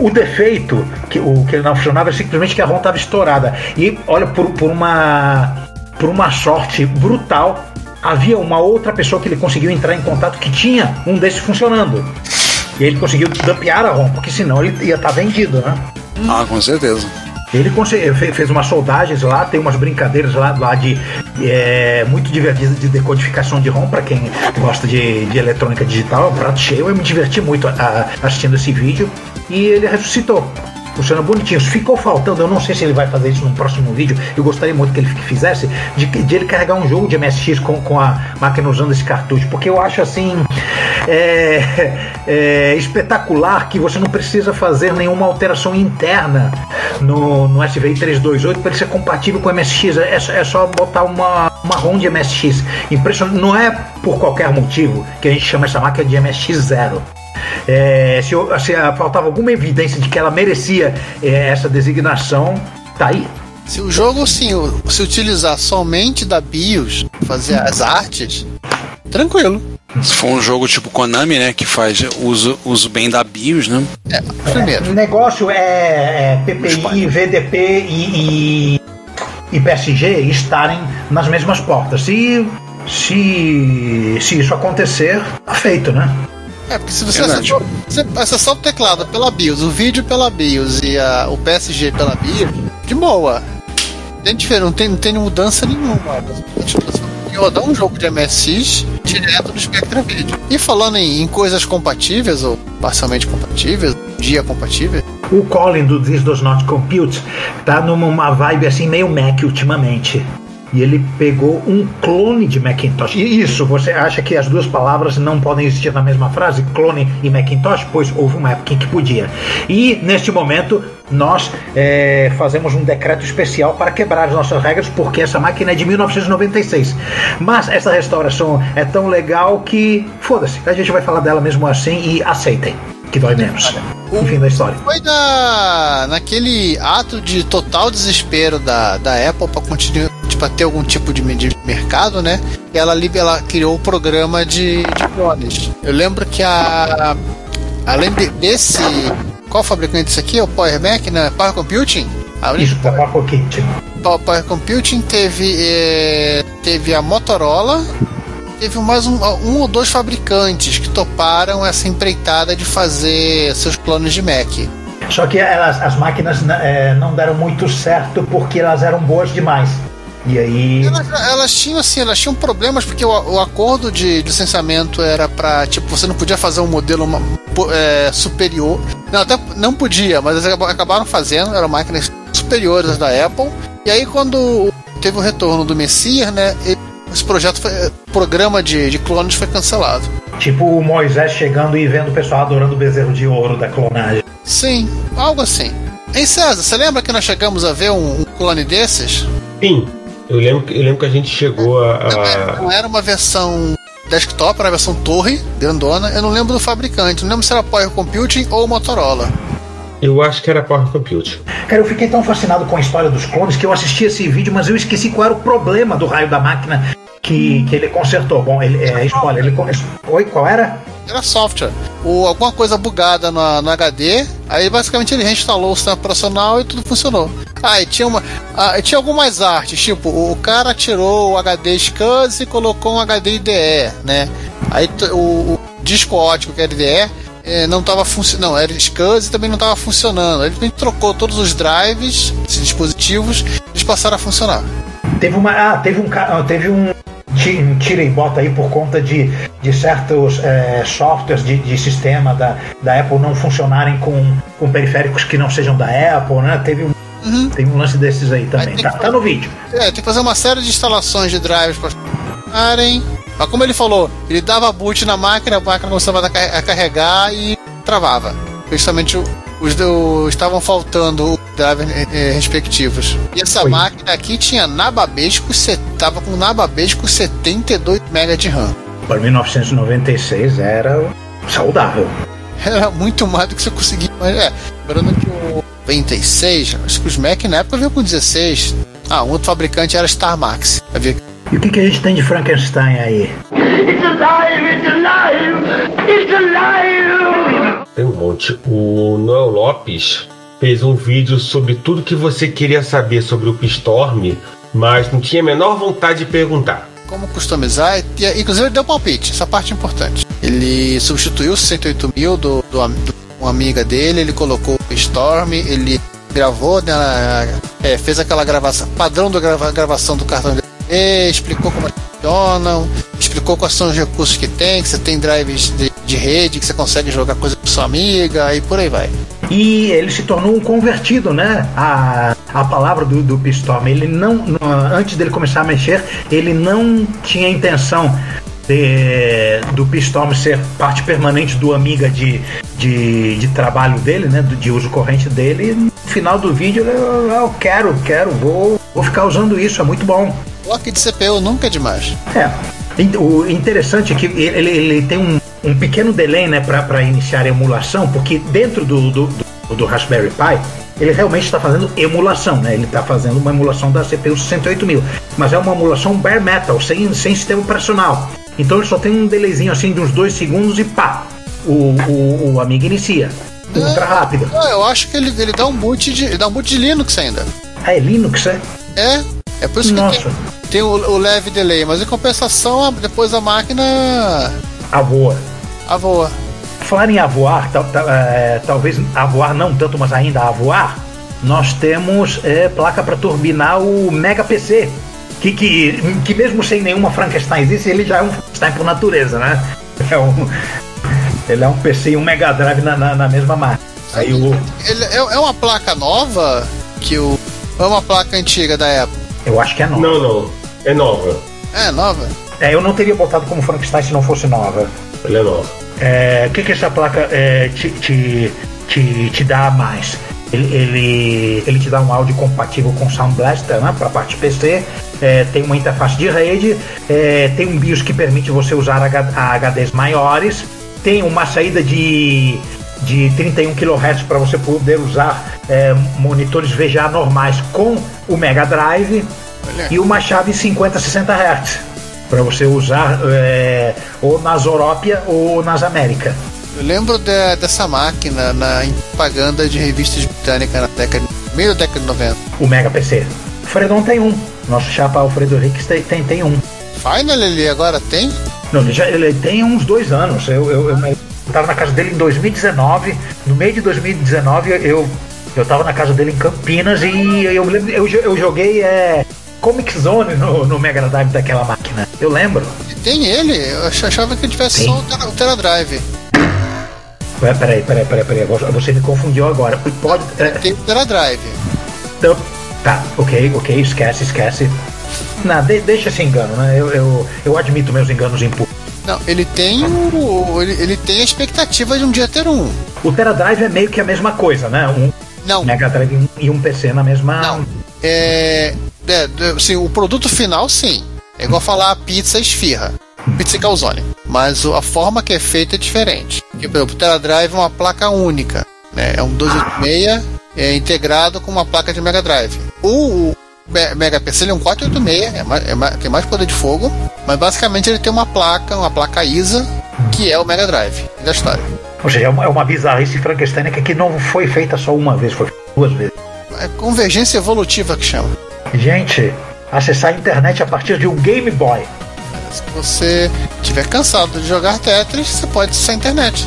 O defeito, que, o que ele não funcionava, é simplesmente que a ROM estava estourada. E olha, por, por uma por uma sorte brutal, havia uma outra pessoa que ele conseguiu entrar em contato que tinha um desses funcionando. E ele conseguiu dumpear a ROM, porque senão ele ia estar vendido, né? Ah, com certeza. Ele fe- fez umas soldagens lá, tem umas brincadeiras lá, lá de é, muito divertidas de decodificação de ROM para quem gosta de, de eletrônica digital, é um prato cheio. Eu me diverti muito a- assistindo esse vídeo e ele ressuscitou. Funciona bonitinho. Ficou faltando, eu não sei se ele vai fazer isso no próximo vídeo. Eu gostaria muito que ele fizesse de, de ele carregar um jogo de MSX com, com a máquina usando esse cartucho, porque eu acho assim é, é, espetacular que você não precisa fazer nenhuma alteração interna no, no SVI 328 para ele ser compatível com o MSX. É, só- é só botar uma, uma ROM de MSX. Impressionante. Não é por qualquer motivo que a gente chama essa máquina de MSX zero. É, se, eu- se, faltava alguma evidência de que ela merecia é, essa designação, tá aí. Se o jogo sim, se utilizar somente da BIOS, fazer as artes, tranquilo. Se for um jogo tipo Konami, né, que faz uso, uso bem da BIOS, né? Primeiro. O negócio é, é PPI, VDP e, e, e PSG estarem nas mesmas portas. Se, se, se isso acontecer, tá feito, né? É, porque se você Verdade. acessou, você acessar o teclado pela BIOS, o vídeo pela BIOS e a- o PSG pela BIOS, de boa. Tem diferença, não tem, não tem mudança nenhuma. Pode rodar um jogo de MSX direto do Spectra Video. E falando em, em coisas compatíveis, ou parcialmente compatíveis, dia compatíveis, O Colin do This Does Not Compute tá numa vibe assim meio Mac ultimamente. E ele pegou um clone de Macintosh. E isso, você acha que as duas palavras não podem existir na mesma frase? Clone e Macintosh? Pois houve uma época em que podia. E neste momento nós é, fazemos um decreto especial para quebrar as nossas regras, porque essa máquina é de 1996. Mas essa restauração é tão legal que foda-se, a gente vai falar dela mesmo assim e aceitem, que dói menos. Enfim da história. foi na, naquele ato de total desespero da, da Apple para continuar para ter algum tipo de, de mercado, né? Ela, ela criou o programa de, de clones. Eu lembro que a além de- desse qual fabricante disso aqui? É o Power Mac, né? Power Computing? A Isso, para Papo Kit. Power Power Computing teve eh, teve a Motorola teve mais um, um ou dois fabricantes que toparam essa empreitada de fazer seus clones de Mac. Só que elas, as máquinas eh, não deram muito certo porque elas eram boas demais. E aí. Elas, elas tinham assim, elas tinham problemas porque o, o acordo de licenciamento era pra, tipo, você não podia fazer um modelo uma- é, superior. Não, até não podia, mas eles acab- acabaram fazendo, eram máquinas superiores às da Apple. E aí quando teve o retorno do Messias, né? Esse projeto, foi, programa de, de clones foi cancelado. Tipo o Moisés chegando e vendo o pessoal adorando o bezerro de ouro da clonagem. Sim, algo assim. Hein, César, você lembra que nós chegamos a ver um, um clone desses? Sim, eu lembro, que- eu lembro que a gente chegou a. Não era, a- não era uma versão desktop, era a versão torre, grandona. Eu não lembro do fabricante, não lembro se era Power Computing ou Motorola. Eu acho que era Power Computer. Cara, eu fiquei tão fascinado com a história dos clones que eu assisti esse vídeo, mas eu esqueci qual era o problema do raio da máquina que, que ele consertou. Bom, ele, é, spoiler, ele. Oi, qual era? Era software. Ou alguma coisa bugada no, no HD, aí basicamente ele reinstalou o sistema operacional e tudo funcionou. Ah, e tinha uma. Ah, e tinha algumas artes, tipo, o, cara tirou o HD SCSI e colocou um HD IDE, né? Aí o, o disco ótico que era IDE eh, não estava funcionando. Não, era SCSI e também não estava funcionando. Ele trocou todos os drives, esses dispositivos, eles passaram a funcionar. Teve uma. Ah, teve um. ah, Teve um. Ti- Tira e bota aí por conta de, de certos é, softwares de, de sistema da, da Apple não funcionarem com, com periféricos que não sejam da Apple, né? Teve um, tem um lance desses aí também. tem Tá, que- tá no vídeo. É, tem que fazer uma série de instalações de drives para funcionarem. Mas como ele falou, ele dava boot na máquina, a máquina começava a ca- a carregar e travava. Justamente o- os do, estavam faltando os drivers eh, respectivos. E essa Oi. máquina aqui tinha Nababesco, se- tava com Nababesco 72 MB de RAM. Para 1996 era saudável. Era muito mais do que você conseguia. Mas é, lembrando que o 96, acho que os Mac na época veio com 16. Ah, um outro fabricante era Star Max. Havia E o que, que a gente tem de Frankenstein aí? Tem um monte. O Noel Lopes fez um vídeo sobre tudo que você queria saber sobre o Pistorm, mas não tinha a menor vontade de perguntar. como customizar, e, inclusive ele deu palpite, essa parte é importante. Ele substituiu os 108 mil do, do, do uma amiga dele, ele colocou o Storm, ele gravou, né, é, fez aquela gravação, padrão da grava, gravação do cartão dele, explicou como funcionam, explicou quais são os recursos que tem, que você tem drives de, de rede, que você consegue jogar coisa com sua amiga, e por aí vai. E ele se tornou um convertido, né? A, a palavra do, do Pistorm. Ele não, antes dele começar a mexer, ele não tinha intenção de- do Pistorm ser parte permanente do Amiga de, de, de trabalho dele, né? De uso corrente dele. E no final do vídeo, ele, eu, eu quero, quero, vou, vou ficar usando isso, é muito bom. Bloco de CPU nunca é demais. É. O interessante é que ele, ele- tem um, um pequeno delay né, para iniciar a emulação, porque dentro do, do, do- do Raspberry Pi, ele realmente está fazendo emulação, né? Ele está fazendo uma emulação da CPU 68000, mas é uma emulação bare metal, sem, sem sistema operacional. Então ele só tem um delayzinho assim de uns dois segundos e pá, o, o, o Amiga inicia. Ultra rápido. Ah, eu acho que ele, ele dá um boot de. dá um boot de Linux ainda. Ah, é Linux, é? É, é por isso que Nossa. tem, tem o, o leve delay, mas em compensação, depois a máquina A voa. a voa. Falar em avoar, tal- tal- é, talvez avoar não tanto, mas ainda avoar, nós temos é, placa para turbinar o Mega PC. Que, que, que mesmo sem nenhuma Frankenstein existe, ele já é um Frankenstein por natureza, né? É um, ele é um PC e um Mega Drive na, na, na mesma máquina. Aí o, Ele é, é uma placa nova que o. É uma placa antiga da época. Eu acho que é nova. Não, não. É nova. É, nova. É, eu não teria botado como Frankenstein se não fosse nova. Ela é nova. É, o que, que essa placa é, te, te, te, te dá a mais? Ele, ele, ele te dá um áudio compatível com Sound Blaster né, para a parte PC, é, tem uma interface de rede, é, tem um BIOS que permite você usar H- HDs maiores, tem uma saída de, de 31 kHz para você poder usar é, monitores VGA normais com o Mega Drive Olha. e uma chave 50 60 Hz para você usar é, ou nas Europia ou nas Américas. Eu lembro de- dessa máquina na propaganda de revistas britânicas na década meio da década de 90. O Mega PC. O Fredon tem um. Nosso chapa Alfredo Henriques tem, tem, tem um. Final ele agora tem? Não, ele, já, ele tem uns dois anos. Eu, eu, eu tava na casa dele em 2019. No meio de 2019 eu, eu tava na casa dele em Campinas e eu, lembro- eu, eu joguei é, Comic Zone no, no Mega Drive daquela máquina. Eu lembro. Tem ele? Eu ach- achava que ele tivesse só o Tera, o Tera Drive. Ué, Peraí, peraí, peraí, peraí. Você me confundiu agora. Pode. é, Tem o Tera Drive. Então, tá, ok, ok, esquece, esquece. Não, de- deixa esse engano, né? Eu, eu, eu admito meus enganos em público. Não, ele tem o. Ele, ele tem a expectativa de um dia ter um. O Tera Drive é meio que a mesma coisa, né? Um Não, Mega Drive e um- PC na mesma. Não. é. é, é, assim, o produto final, sim. É igual falar pizza esfirra. Pizza e calzone. Mas a forma que é feita é diferente. Porque, por exemplo, o Tera Drive é uma placa única. Né? É um 286 é, integrado com uma placa de Mega Drive. O Mega PC ele é um 486, é mais, é mais- tem mais poder de fogo. Mas basicamente ele tem uma placa, uma placa ISA, que é o Mega Drive da história. Ou seja, é uma, é uma bizarrice frankensteiniana que não foi feita só uma vez, foi feita duas vezes. É convergência evolutiva que chama. Gente, acessar a internet a partir de um Game Boy. Se você estiver cansado de jogar Tetris, você pode acessar a internet.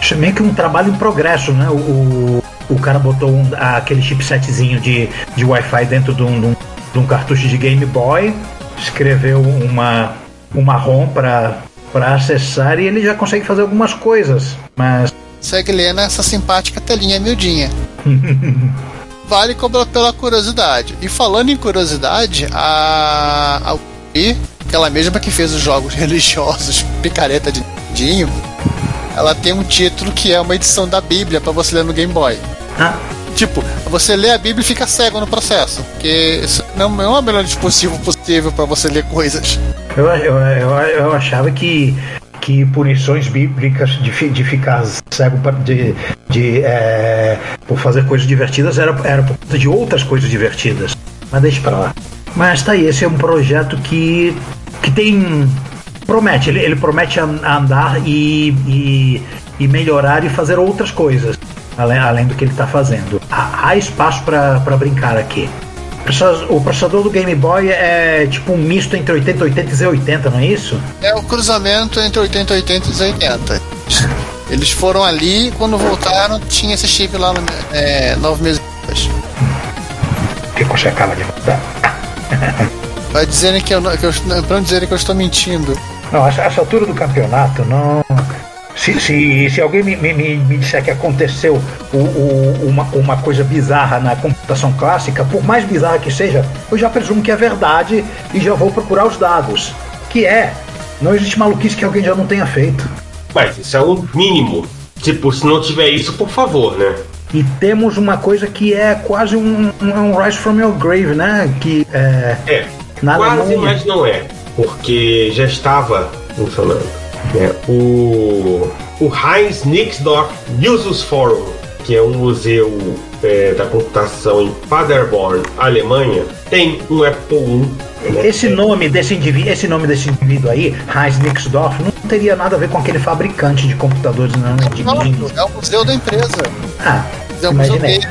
Isso é meio que um trabalho em progresso, né? O, o, cara botou um- aquele chipsetzinho de, de Wi-Fi dentro de um, de um- de um cartucho de Game Boy, escreveu uma, uma ROM para acessar e ele já consegue fazer algumas coisas. Mas Segue lendo essa simpática telinha miudinha. vale cobrar pela curiosidade. E falando em curiosidade, a, a aquela mesma que fez os jogos religiosos Picareta de Dinho, ela tem um título que é uma edição da Bíblia para você ler no Game Boy. ah, Tipo, você lê a Bíblia e fica cego no processo, porque isso não é o melhor dispositivo possível para você ler coisas. eu, eu, eu, eu achava que, que punições bíblicas de, de ficar cego pra- de, de, é, por fazer coisas divertidas era, era por conta de outras coisas divertidas. Mas deixa pra lá. Mas tá aí, esse é um projeto que, que tem. Promete, ele, ele promete an- andar e, e, e melhorar e fazer outras coisas, além, além do que ele está fazendo. Há, há espaço para brincar aqui. O processador- do Game Boy é tipo um misto entre 8080 e Z80, não é isso? É o cruzamento entre 80, 80 e 80. Eles foram ali e quando voltaram tinha esse chip lá no, é, nove meses depois. Que você acaba de mudar. Vai dizerem que eu, que eu pra não dizerem que eu estou mentindo. Não, essa, essa altura do campeonato, não. Se, se, se alguém me, me, me disser que aconteceu o, o- uma, uma coisa bizarra na computação clássica, por mais bizarra que seja, eu já presumo que é verdade e já vou procurar os dados. Que é, não existe maluquice que alguém já não tenha feito. Mas isso é um mínimo. Tipo, se não tiver isso, por favor, né? E temos uma coisa que é quase um, um, um Rise from Your Grave, né? Que é. É, Na quase, Alemanha. mas não é. Porque já estava funcionando. né? O, o Heinz Nixdorf Forum, que é um museu é, da computação em Paderborn, Alemanha, tem um Apple I. né? Esse nome desse indivíduo, esse nome desse indivíduo aí, Heinz Nixdorf, não teria nada a ver com aquele fabricante de computadores, não, de Não, é o museu da empresa. Ah, É o museu imaginei. dele.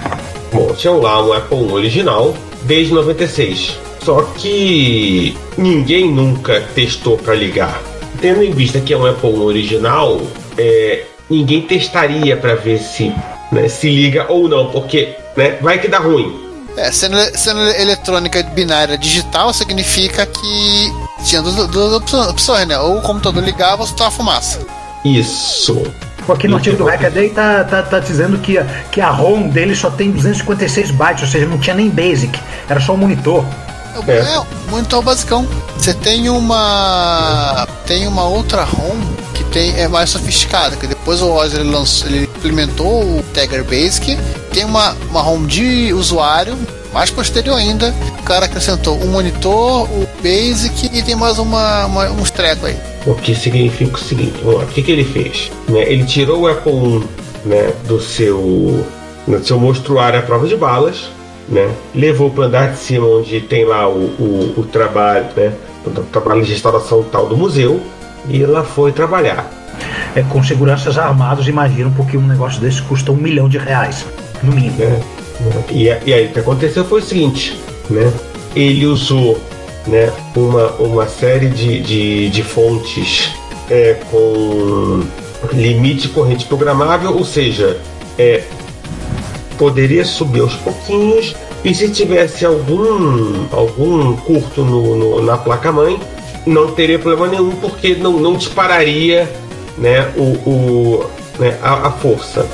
Bom, tinha lá um Apple I original desde 96. Só que ninguém nunca testou para ligar. Tendo em vista que é um Apple original, é, ninguém testaria para ver se, né, se liga ou não, porque né, vai que dá ruim. É, sendo, sendo eletrônica binária digital, significa que tinha duas, duas opções, né? Ou o computador ligava ou soltava fumaça. Isso. Aqui no artigo do Hackaday tá, tá, tá dizendo que, a- que a ROM dele só tem 256 bytes, ou seja, não tinha nem BASIC, era só um monitor. É, é muito basicão. Você tem uma. Tem uma outra ROM que tem, é mais sofisticada, que depois o Oz ele lançou, ele implementou o Tiger Basic. Tem uma, uma ROM de usuário, mais posterior ainda. O cara acrescentou um monitor, o Basic e tem mais uma, uma, uns trecos aí. O que significa o seguinte, o que, que ele fez? Né, ele tirou o Apple I né, do seu, do seu mostruário à prova de balas, né, levou para o andar de cima onde tem lá o, o, o trabalho, né, o trabalho de restauração tal do museu, e ela foi trabalhar. É, com seguranças armados, imagino, porque um negócio desse custa um milhão de reais, no mínimo. né? E, e aí o que aconteceu foi o seguinte, né? Ele usou né, uma, uma série de, de, de fontes é, com limite de corrente programável, ou seja, é, poderia subir aos pouquinhos e se tivesse algum, algum curto no, no- na placa-mãe, não teria problema nenhum, porque não, não dispararia né, o, o, né, a, a força.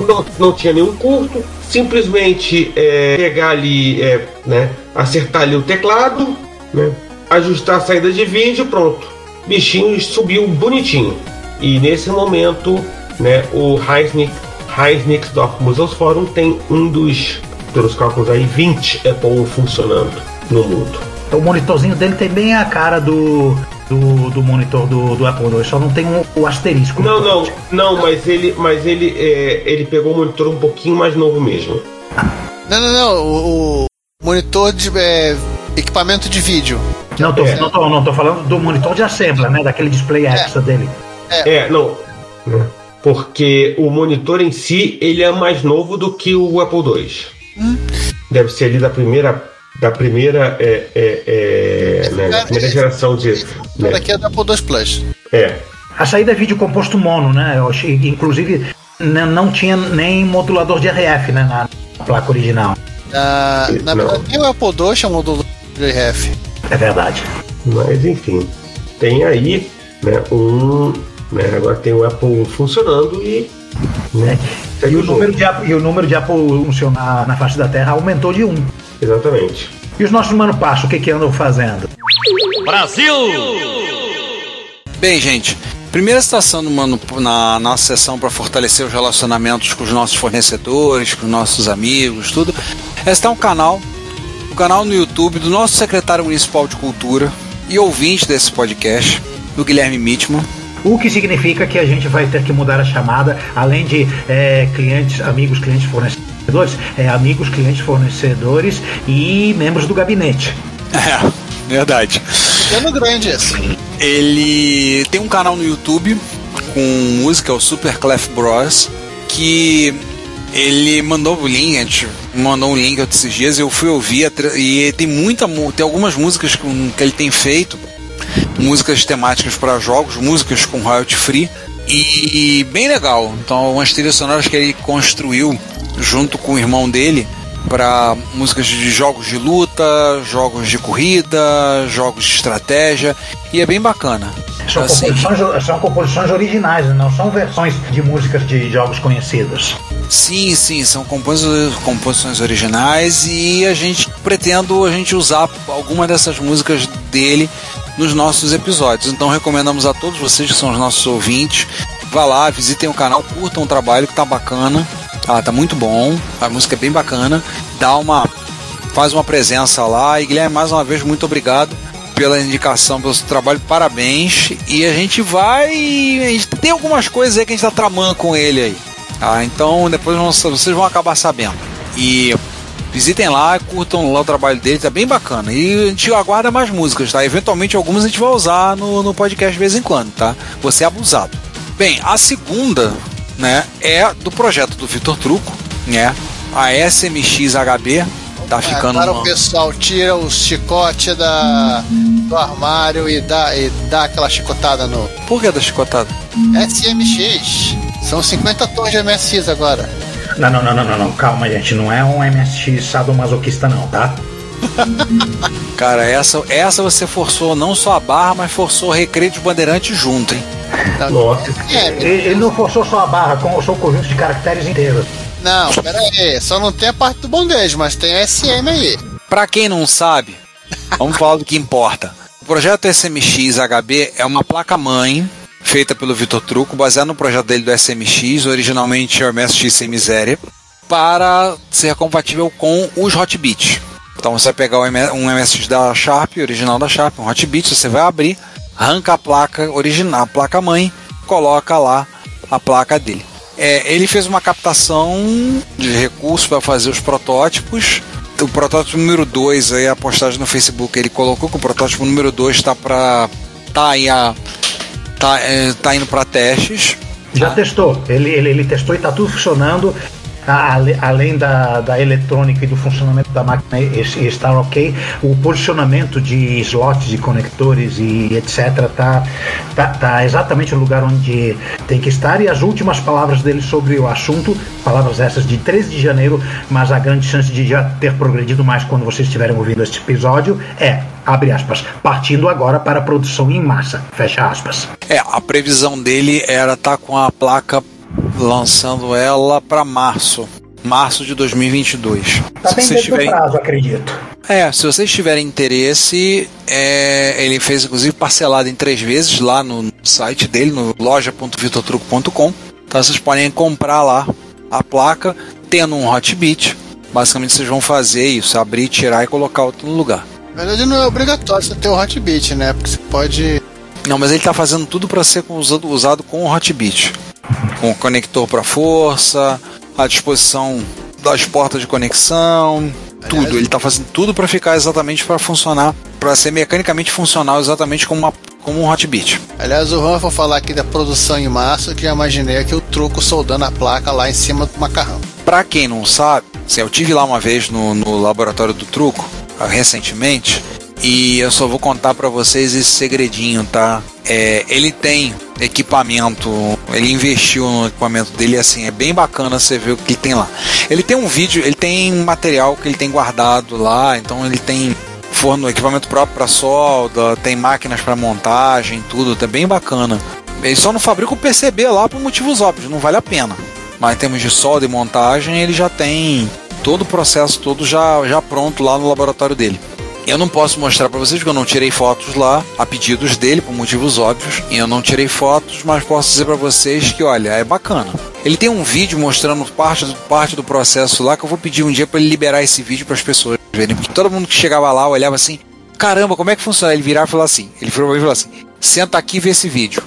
Não, não tinha nenhum curto, simplesmente é, pegar ali, é, né, acertar ali o teclado, né, ajustar a saída de vídeo, pronto. Bichinho subiu bonitinho. E nesse momento, né, o Heisnicksdorf Museums Forum tem um dos, pelos cálculos aí, 20 Apple funcionando no mundo. O monitorzinho dele tem bem a cara do, do, do monitor do, do Apple II, só não tem um, o asterisco. Não, não, não, mas ele, mas ele, é, ele pegou o monitor um pouquinho mais novo mesmo. Não, não, não. O, o monitor de é, equipamento de vídeo. Não tô, é. não, tô, não tô falando do monitor de assembla, né? Daquele display é. extra dele. É, é não. Porque o monitor em si, ele é mais novo do que o Apple II. Hum. Deve ser ali da primeira da primeira é, é, é né, da primeira geração de né? daqui é da Apple II Plus. É. A saída é vídeo composto mono né? Eu achei, inclusive não tinha nem modulador de RF né, na placa original. Ah, na verdade o Apple II é um modulador de RF é verdade. Mas enfim tem aí né, um né, agora tem o Apple funcionando e né, e, o número de, e o número de Apple funcionar na face da Terra aumentou de um Exatamente. E os nossos Mano Passo, o que, que andam fazendo? Brasil! Bem, gente, primeira citação Mano na nossa sessão para fortalecer os relacionamentos com os nossos fornecedores, com os nossos amigos, tudo. Este é um canal, o um canal no YouTube do nosso secretário municipal de cultura e ouvinte desse podcast, do Guilherme Mitman. O que significa que a gente vai ter que mudar a chamada, além de é, clientes, amigos, clientes, fornecedores é, amigos, clientes, fornecedores e membros do gabinete. É, verdade. Ficando grande esse. Ele tem um canal no YouTube com música, o Super Clef Bros, que ele mandou o link, a gente mandou um link esses dias, eu fui ouvir e tem muita tem algumas músicas que ele tem feito, músicas temáticas para jogos, músicas com royalty free e bem legal. Então, umas trilhas sonoras que ele construiu junto com o irmão dele para músicas de jogos de luta, jogos de corrida, jogos de estratégia e é bem bacana. São, assim, composições, são composições originais, não são versões de músicas de jogos conhecidos. Sim, sim, são composições originais e a gente pretendo a gente usar alguma dessas músicas dele nos nossos episódios. Então recomendamos a todos vocês que são os nossos ouvintes, vá lá, visitem o canal, curtam o trabalho que tá bacana. Ah, tá muito bom, a música é bem bacana. Dá uma. faz uma presença lá. E Guilherme, mais uma vez, muito obrigado pela indicação, pelo seu trabalho, parabéns. E a gente vai. A gente tem algumas coisas aí que a gente tá tramando com ele aí. Tá? Então depois vocês vão acabar sabendo. E visitem lá, curtam lá o trabalho dele, tá bem bacana. E a gente aguarda mais músicas, tá? Eventualmente algumas a gente vai usar no, no podcast de vez em quando, tá? Você é abusado. Bem, a segunda né, é do projeto do Vitor Truco, né? A SMX-HB tá é, ficando. Agora o pessoal tira o chicote da, do armário e dá, e dá aquela chicotada no. Por que da chicotada? SMX. São 50 tons de MSX agora. Não, não, não, não, não, não. calma, gente. Não é um MSX sadomasoquista, não, tá? Cara, essa, essa você forçou não só a barra, mas forçou o recreio de bandeirante junto, hein? Nossa. É, ele não forçou só a barra, forçou o conjunto de caracteres inteiro. Não, pera aí. Só não tem a parte do bondage, mas tem SM aí. Pra quem não sabe, vamos falar do que importa. O projeto SMX HB é uma placa-mãe feita pelo Vitor Truco, baseada no projeto dele do SMX, originalmente o MSX sem miséria, para ser compatível com os Hotbit. Então você vai pegar um MSX da Sharp, original da Sharp, um Hotbit, você vai abrir, arranca a placa original, a placa mãe, coloca lá a placa dele. É, ele fez uma captação de recursos para fazer os protótipos. O protótipo número 2, aí a postagem no Facebook, ele colocou que o protótipo número 2 está para tá aí a tá, é, tá indo para testes. Já tá? testou. Ele, ele, ele testou e está tudo funcionando além da, da eletrônica e do funcionamento da máquina estar ok, o posicionamento de slots, de conectores e etc. Tá, tá, tá exatamente no lugar onde tem que estar. E as últimas palavras dele sobre o assunto, palavras essas de 13 de janeiro, mas a grande chance de já ter progredido mais quando vocês estiverem ouvindo este episódio é abre aspas, partindo agora para a produção em massa, fecha aspas. É, a previsão dele era estar tá com a placa lançando ela para março. março de 2022. Tá se bem vocês dentro do tiverem, prazo, acredito. é, se vocês tiverem interesse, é, ele fez inclusive parcelado em três vezes lá no site dele, no loja.vitotruco.com. Então vocês podem comprar lá a placa, tendo um hotbit. Basicamente vocês vão fazer isso, abrir, tirar e colocar outro no lugar. Na verdade, não é obrigatório você ter o Hotbit, né? Porque você pode. Não, mas ele está fazendo tudo para ser usado, usado com o hotbit. Com o conector para força, a disposição das portas de conexão, tudo. Ele está fazendo tudo para ficar exatamente para funcionar, para ser mecanicamente funcional exatamente como, uma, como um hotbit. Aliás, o Juan foi falar aqui da produção em massa, que já imaginei aqui o truco soldando a placa lá em cima do macarrão. Para quem não sabe, assim, eu tive lá uma vez no, no laboratório do truco, recentemente, e eu só vou contar para vocês esse segredinho, tá? É, ele tem equipamento, ele investiu no equipamento dele, assim, é bem bacana você ver o que tem lá. Ele tem um vídeo, ele tem material que ele tem guardado lá, então ele tem forno, equipamento próprio para solda, tem máquinas para montagem, tudo, tá bem bacana. Ele só não fabrica o PCB lá por motivos óbvios, não vale a pena. Mas em termos de solda e montagem, ele já tem todo o processo todo já, já pronto lá no laboratório dele. Eu não posso mostrar para vocês porque eu não tirei fotos lá, a pedidos dele, por motivos óbvios. E eu não tirei fotos, mas posso dizer para vocês que, olha, é bacana. Ele tem um vídeo mostrando parte do, parte do processo lá que eu vou pedir um dia para ele liberar esse vídeo para as pessoas verem. Porque todo mundo que chegava lá olhava assim: caramba, como é que funciona? Ele virava e falava assim: ele virou e falou assim: senta aqui e vê esse vídeo.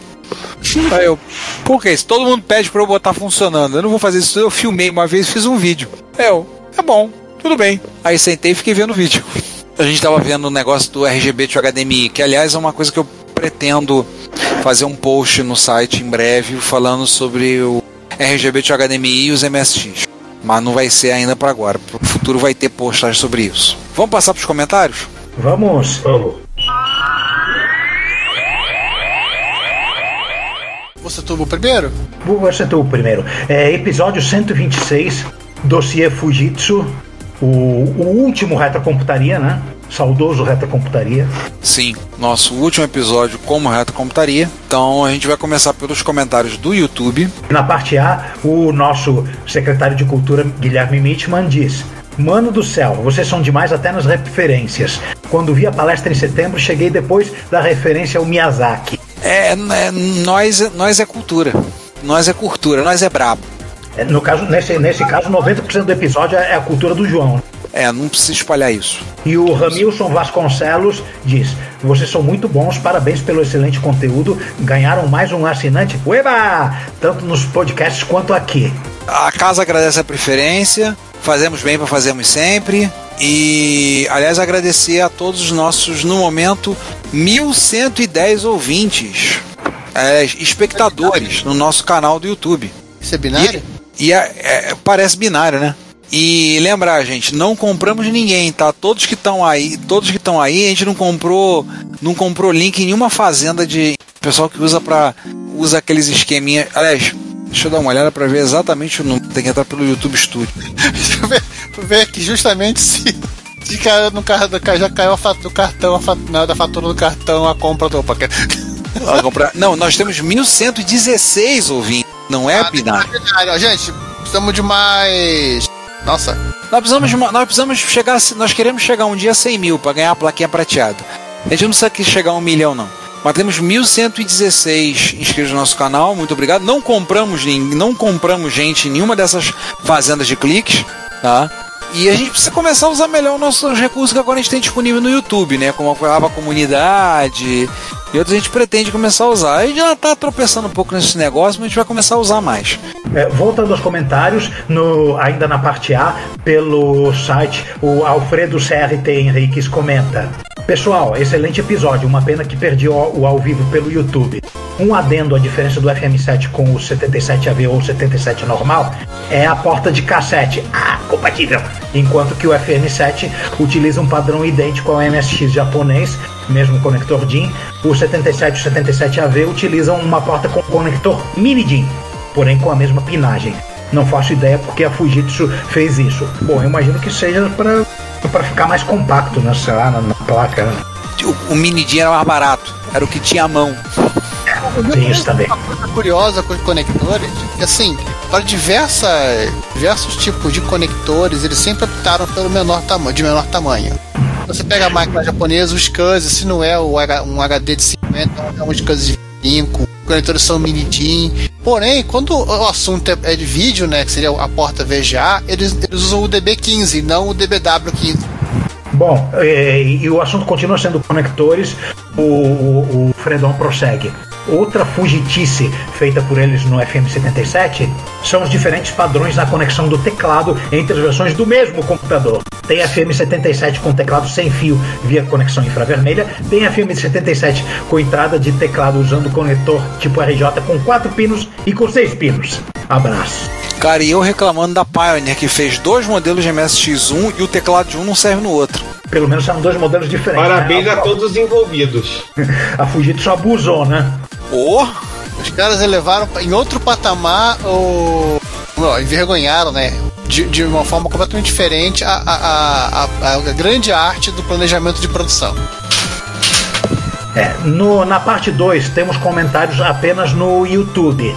Aí eu, por que isso? Todo mundo pede pra eu botar funcionando. Eu não vou fazer isso, eu filmei uma vez fiz um vídeo. Eu, é bom, tudo bem. Aí sentei e fiquei vendo o vídeo. A gente tava vendo o negócio do RGB de HDMI, que aliás é uma coisa que eu pretendo fazer um post no site em breve falando sobre o RGB de HDMI e os MSX. Mas não vai ser ainda para agora. Pro futuro vai ter postagem sobre isso. Vamos passar pros comentários? Vamos. Vamos. Você tuvo primeiro? Você tu primeiro. É, episódio 126, dossiê Fujitsu, o, o último retrocomputaria, né? Saudoso retrocomputaria. Sim, nosso último episódio como retrocomputaria. Então a gente vai começar pelos comentários do YouTube. Na parte A, o nosso secretário de Cultura, Guilherme Mitman, diz: Mano do céu, vocês são demais até nas referências. Quando vi a palestra em setembro, cheguei depois da referência ao Miyazaki. É, é nós, nós é cultura. Nós é cultura, nós é brabo. É, No caso, nesse, nesse caso, 90% do episódio é a cultura do João. É, não precisa espalhar isso. E o Ramilson Vasconcelos diz: Vocês são muito bons, parabéns pelo excelente conteúdo. Ganharam mais um assinante. Ueba! Tanto nos podcasts quanto aqui. A casa agradece a preferência, fazemos bem para fazermos sempre. E, aliás, agradecer a todos os nossos, no momento, 1110 ouvintes, é, espectadores no nosso canal do YouTube. Isso é binário? E, é- é- parece binário, né? E lembrar, gente, não compramos ninguém, tá? Todos que estão aí, todos que estão aí, a gente não comprou, não comprou link em nenhuma fazenda de pessoal que usa para usa aqueles esqueminha. Aliás, deixa eu dar uma olhada para ver exatamente o número. Tem que entrar pelo YouTube Studio. Deixa eu ver, ver aqui justamente se, se caiu no carro já caiu a fatura do cartão, a fatura, da fatura do cartão, a compra do. Opa, que- Não, nós temos 1116 ouvintes. Não é binário. binário. Ó, Gente, precisamos de mais. Nossa, Nós precisamos, de uma- nós precisamos chegar, nós queremos chegar um dia a 100 mil para ganhar a plaquinha prateada. A gente não precisa que chegar a um milhão não. Mas temos 1.116 inscritos no nosso canal. Muito obrigado. Não compramos não compramos gente em nenhuma dessas fazendas de cliques, tá? E a gente precisa começar a usar melhor os nossos recursos que agora a gente tem disponível no YouTube, né? Como a comunidade e outros a gente pretende começar a usar. A gente já tá tropeçando um pouco nesse negócio, mas a gente vai começar a usar mais. É, voltando aos comentários, no- ainda na parte A, pelo site, o Alfredo CRT Henriques comenta. Pessoal, excelente episódio. Uma pena que perdi o, o ao vivo pelo YouTube. Um adendo à diferença do FM7 com o 77AV ou 77 normal é a porta de cassete. Ah, compatível. Enquanto que o FM7 utiliza um padrão idêntico ao MSX japonês, mesmo conector DIN. O 77 e o 77AV utilizam uma porta com conector mini DIN porém com a mesma pinagem. Não faço ideia porque a Fujitsu fez isso. Bom, eu imagino que seja para para ficar mais compacto, né, sei lá, na, na placa. né? O, o mini D era mais barato. Era o que tinha à mão. Tem isso também. uma coisa curiosa com os conectores, que assim, para diversas, diversos tipos de conectores, eles sempre optaram pelo menor tamanho, de menor tamanho. Você pega a máquina japonesa, o SCSI, se não é um HD de 50, é um SCSI de 5, conectores são mini DIN. Porém, quando o assunto é, é de vídeo, né, que seria a porta VGA, eles, eles usam o DB15, não o DBW15. Bom, e, e, o assunto continua sendo conectores, o, o, o Fredon prossegue. Outra fugitice feita por eles no FM77 são os diferentes padrões na conexão do teclado entre as versões do mesmo computador. Tem FM77 com teclado sem fio via conexão infravermelha, tem FM77 com entrada de teclado usando conector tipo RJ com quatro pinos e com seis pinos. Abraço. Cara, e eu reclamando da Pioneer, que fez dois modelos de MSX1 e o teclado de um não serve no outro. Pelo menos são dois modelos diferentes. Parabéns né? a todos os envolvidos. a Fujitsu abusou, né? Oh. Os caras elevaram em outro patamar o. Não, envergonharam, né? De, de, uma forma completamente diferente a, a, a, a, grande arte do planejamento de produção. É, no, na parte 2 temos comentários apenas no YouTube.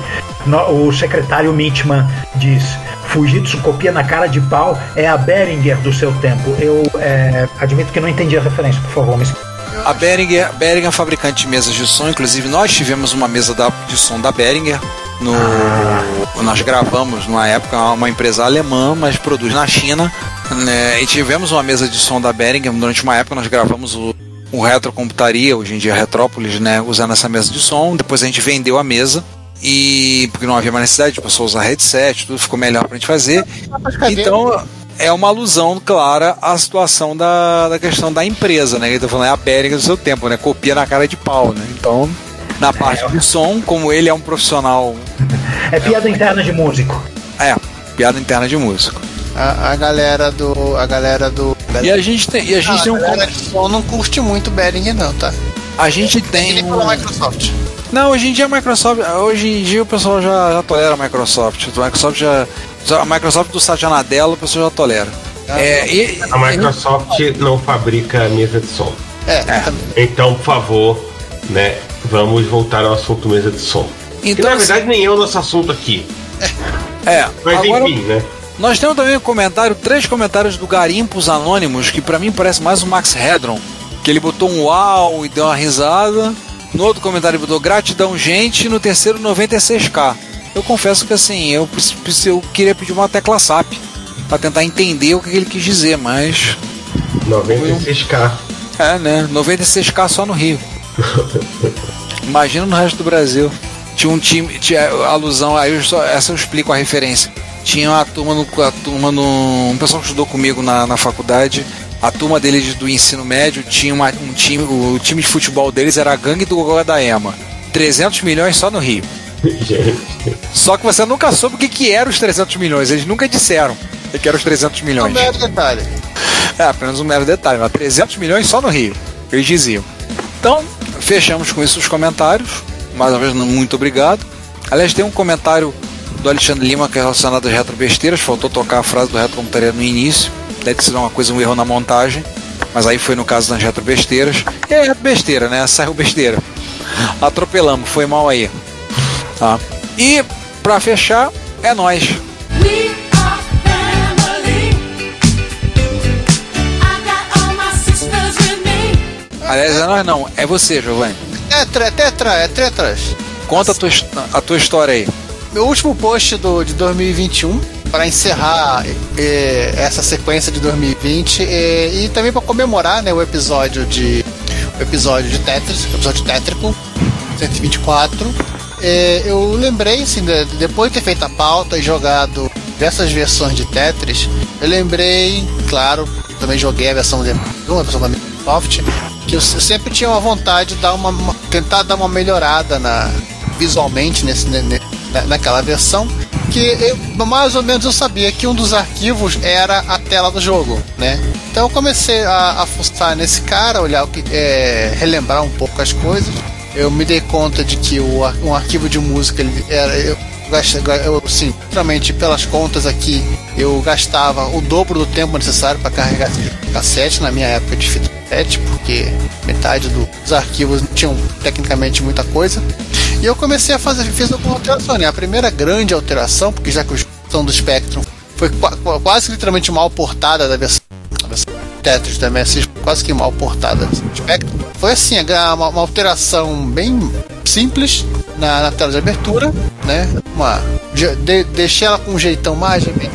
O secretário Mitman diz: Fujitsu copia na cara de pau é a Behringer do seu tempo. Eu é, admito que não entendi a referência, por favor, me a Behringer, Behringer é fabricante de mesas de som, inclusive nós tivemos uma mesa da, de som da Behringer. No, nós gravamos numa época uma empresa alemã, mas produz na China. Né, e tivemos uma mesa de som da Behringer. Durante uma época nós gravamos o, o Retrocomputaria, hoje em dia Retrópolis, né, usando essa mesa de som. Depois a gente vendeu a mesa e porque não havia mais necessidade de pessoa usar headset, tudo ficou melhor pra gente fazer. Então é uma alusão clara à situação da, da questão da empresa, né? Ele tá falando, é a Bering do seu tempo, né? Copia na cara de pau, né? Então, na parte é. do som, como ele é um profissional. É piada é, interna de músico. É, piada interna de músico. A, a galera do. A galera do. E a gente tem. E a gente ah, tem um. A galera som não curte muito Bering, não, tá? A gente tem. Um... Microsoft. Não, hoje em dia a Microsoft. Hoje em dia o pessoal já, já tolera a Microsoft. A Microsoft já a Microsoft do Satya Nadella, o pessoal já tolera. É, e, a Microsoft e... não fabrica mesa de som. É, é. Então, por favor, né, vamos voltar ao assunto mesa de som. Então, que na assim, verdade nem é o nosso assunto aqui. É, mas agora, enfim, né? Nós temos também um comentário, três comentários do Garimpos Anônimos, que para mim parece mais um Max Hedron, que ele botou um uau e deu uma risada. No outro comentário ele botou gratidão, gente, no terceiro 96k. Eu confesso que assim, eu, eu queria pedir uma tecla SAP para tentar entender o que ele quis dizer, mas. 96k. É, né? 96k só no Rio. Imagina no resto do Brasil. Tinha um time, tinha alusão, aí eu só, essa eu explico a referência. Tinha uma turma no. A turma no um pessoal que estudou comigo na, na faculdade. A turma deles do ensino médio tinha uma, um time. O time de futebol deles era a gangue do Goga da Ema. 300 milhões só no Rio. Só que você nunca soube o que, que eram os 300 milhões. Eles nunca disseram que eram os 300 milhões. Um mero detalhe. É, apenas um mero detalhe. Mas 300 milhões só no Rio. Eles diziam. Então, fechamos com isso os comentários. Mais uma vez, muito obrigado. Aliás, tem um comentário do Alexandre Lima que é relacionado às retrobesteiras. Faltou tocar a frase do retrocomputaria no início. Deve ser uma coisa, um erro na montagem. Mas aí foi no caso das retrobesteiras. E é besteira, né? Saiu besteira. Atropelamos, foi mal aí. Tá? E para fechar, é nós. Aliás, é nós não, é você, Giovanni. Tetra, é tetra, é tetras. Conta a tua, a tua história aí. Meu último post do, de 2021, para encerrar é, essa sequência de 2020 é, e também para comemorar né, o episódio de o episódio de Tetris, o episódio tétrico 124 é, eu lembrei, assim, de, depois de ter feito a pauta e jogado diversas versões de Tetris, eu lembrei, claro, também joguei a versão de uma versão da Microsoft, que eu, eu sempre tinha uma vontade de dar uma, uma, tentar dar uma melhorada na, visualmente nesse, ne, naquela versão, que eu, mais ou menos eu sabia que um dos arquivos era a tela do jogo, né? Então eu comecei a, a fuçar nesse cara, olhar o que, é, relembrar um pouco as coisas eu me dei conta de que o, um arquivo de música ele era, eu, eu, assim, literalmente pelas contas aqui, eu gastava o dobro do tempo necessário para carregar cassete na minha época de fita cassete, porque metade dos arquivos não tinham tecnicamente muita coisa. E eu comecei a fazer, fiz alguma alteração, né? A primeira grande alteração, porque já que os são do Spectrum foi quase literalmente mal portada da versão, da versão Tetris da MSX, quase que mal portada do Spectrum. Foi assim, uma, uma alteração bem simples na, na, tela de abertura, né? Uma, de, deixei ela com um jeitão mais bem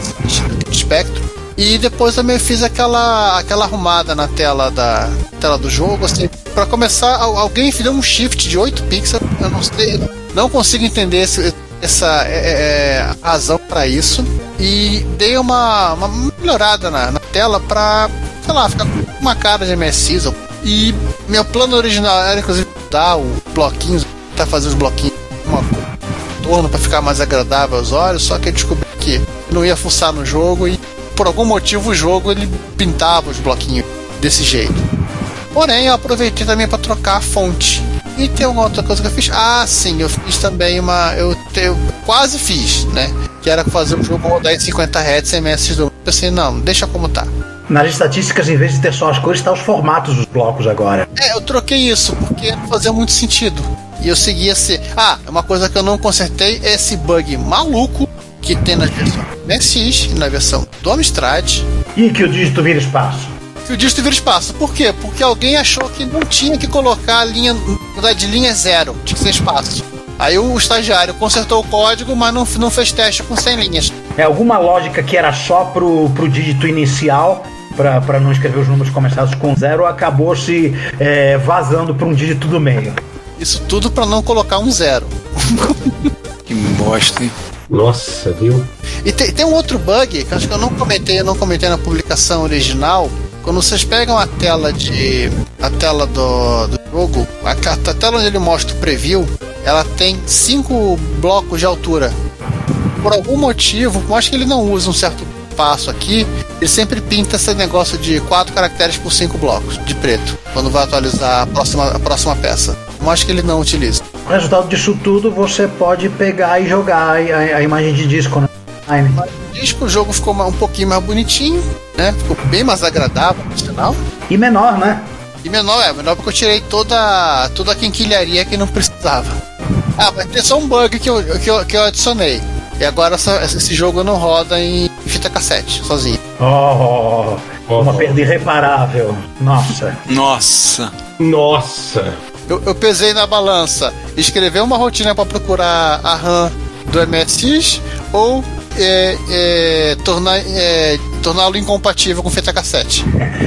Spectrum. E depois também fiz aquela, aquela arrumada na tela da tela do jogo, assim, para começar, alguém deu um shift de 8 pixels, eu não sei, não consigo entender esse, essa é, é, é razão para isso e dei uma, uma melhorada na, na tela para sei lá, ficar com uma cara de MSX. E meu plano original era inclusive dar o bloquinhos, tá fazendo os bloquinhos uma torno para ficar mais agradável aos olhos, só que eu descobri que não ia fuçar no jogo e por algum motivo o jogo ele pintava os bloquinhos desse jeito. Porém, eu aproveitei também para trocar a fonte. E tem alguma outra coisa que eu fiz? Ah, sim, eu fiz também uma. Eu, eu quase fiz, né? Que era fazer o jogo rodar em 50 Hz sem MS do. Eu pensei, não, deixa como tá. Nas estatísticas, em vez de ter só as cores, tá os formatos dos blocos agora. É, eu troquei isso, porque não fazia muito sentido. E eu segui esse. Ah, uma coisa que eu não consertei é esse bug maluco que tem na versão MSX e na versão do Amstrad. E que o dígito vira espaço que o dígito vira espaço. Por quê? Porque alguém achou que não tinha que colocar a linha de linha zero, tinha que ser espaço. Aí o estagiário consertou o código, mas não, não fez teste com 100 linhas. É alguma lógica que era só pro, pro dígito inicial, para não escrever os números começados com zero, acabou se é, vazando para um dígito do meio. Isso tudo para não colocar um zero. que bosta, hein? Nossa, viu? E tem, tem um outro bug que acho que eu não comentei, eu não comentei na publicação original, quando vocês pegam a tela de. a tela do, do jogo, a, a tela onde ele mostra o preview, ela tem cinco blocos de altura. Por algum motivo, por mais que ele não use um certo passo aqui, ele sempre pinta esse negócio de quatro caracteres por cinco blocos de preto, quando vai atualizar a próxima, a próxima peça. Eu acho que ele não utiliza. O resultado disso tudo você pode pegar e jogar a, a imagem de disco, né? disco, o jogo ficou um pouquinho mais bonitinho, né? Ficou bem mais agradável no final. E menor, né? E menor, é, menor porque eu tirei toda, toda a quinquilharia que não precisava. Ah, mas tem só um bug que eu, que eu, que eu adicionei. E agora essa, esse jogo não roda em fita cassete, sozinho. Oh, oh uma oh. perda irreparável. Nossa. Nossa. Nossa. Eu, eu pesei na balança. Escrever uma rotina para procurar a RAM do MSX ou é, é, tornar, é, torná-lo incompatível com fita cassete.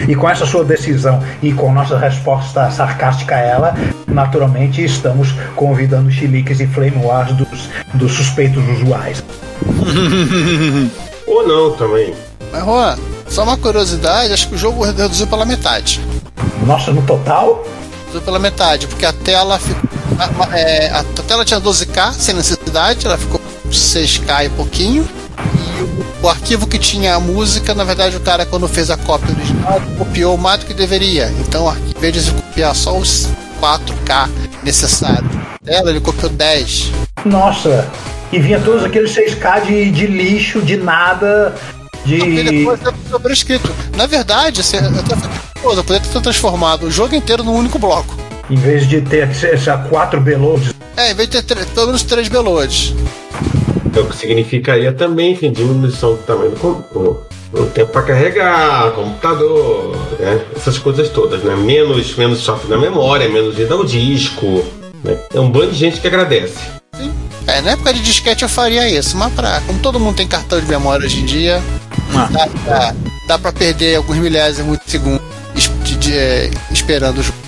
E com essa sua decisão e com nossa resposta sarcástica a ela, naturalmente estamos convidando chiliques e flame wars dos, dos suspeitos usuais. Ou não também. Mas Juan, só uma curiosidade, acho que o jogo reduziu pela metade. Nossa, no total? Reduziu pela metade, porque a tela ficou. A, é, a tela tinha 12K sem necessidade, ela ficou 6K e pouquinho. E o, o, arquivo que tinha a música, na verdade, o cara, quando fez a cópia original, copiou mais do que deveria. Então, em vez de copiar só os 4K necessários dela, ele copiou 10. Nossa! E vinha todos aqueles 6K de, de lixo, de nada. De... depois é sobrescrito. Na verdade, você até foi poderia ter transformado o jogo inteiro num único bloco. Em vez de ter essa quatro beloads. É, em vez de ter pelo menos três beloads. Então, o que significaria também, enfim, diminuição do tamanho do, o tempo para carregar, computador, né? essas coisas todas, né? Menos, menos software na memória, menos ida ao disco. Né? É um bando de gente que agradece. Sim. É, na época de disquete eu faria isso, mas pra, como todo mundo tem cartão de memória hoje em dia, ah. dá, dá, dá pra perder alguns milésimos de segundo é, esperando o jogo.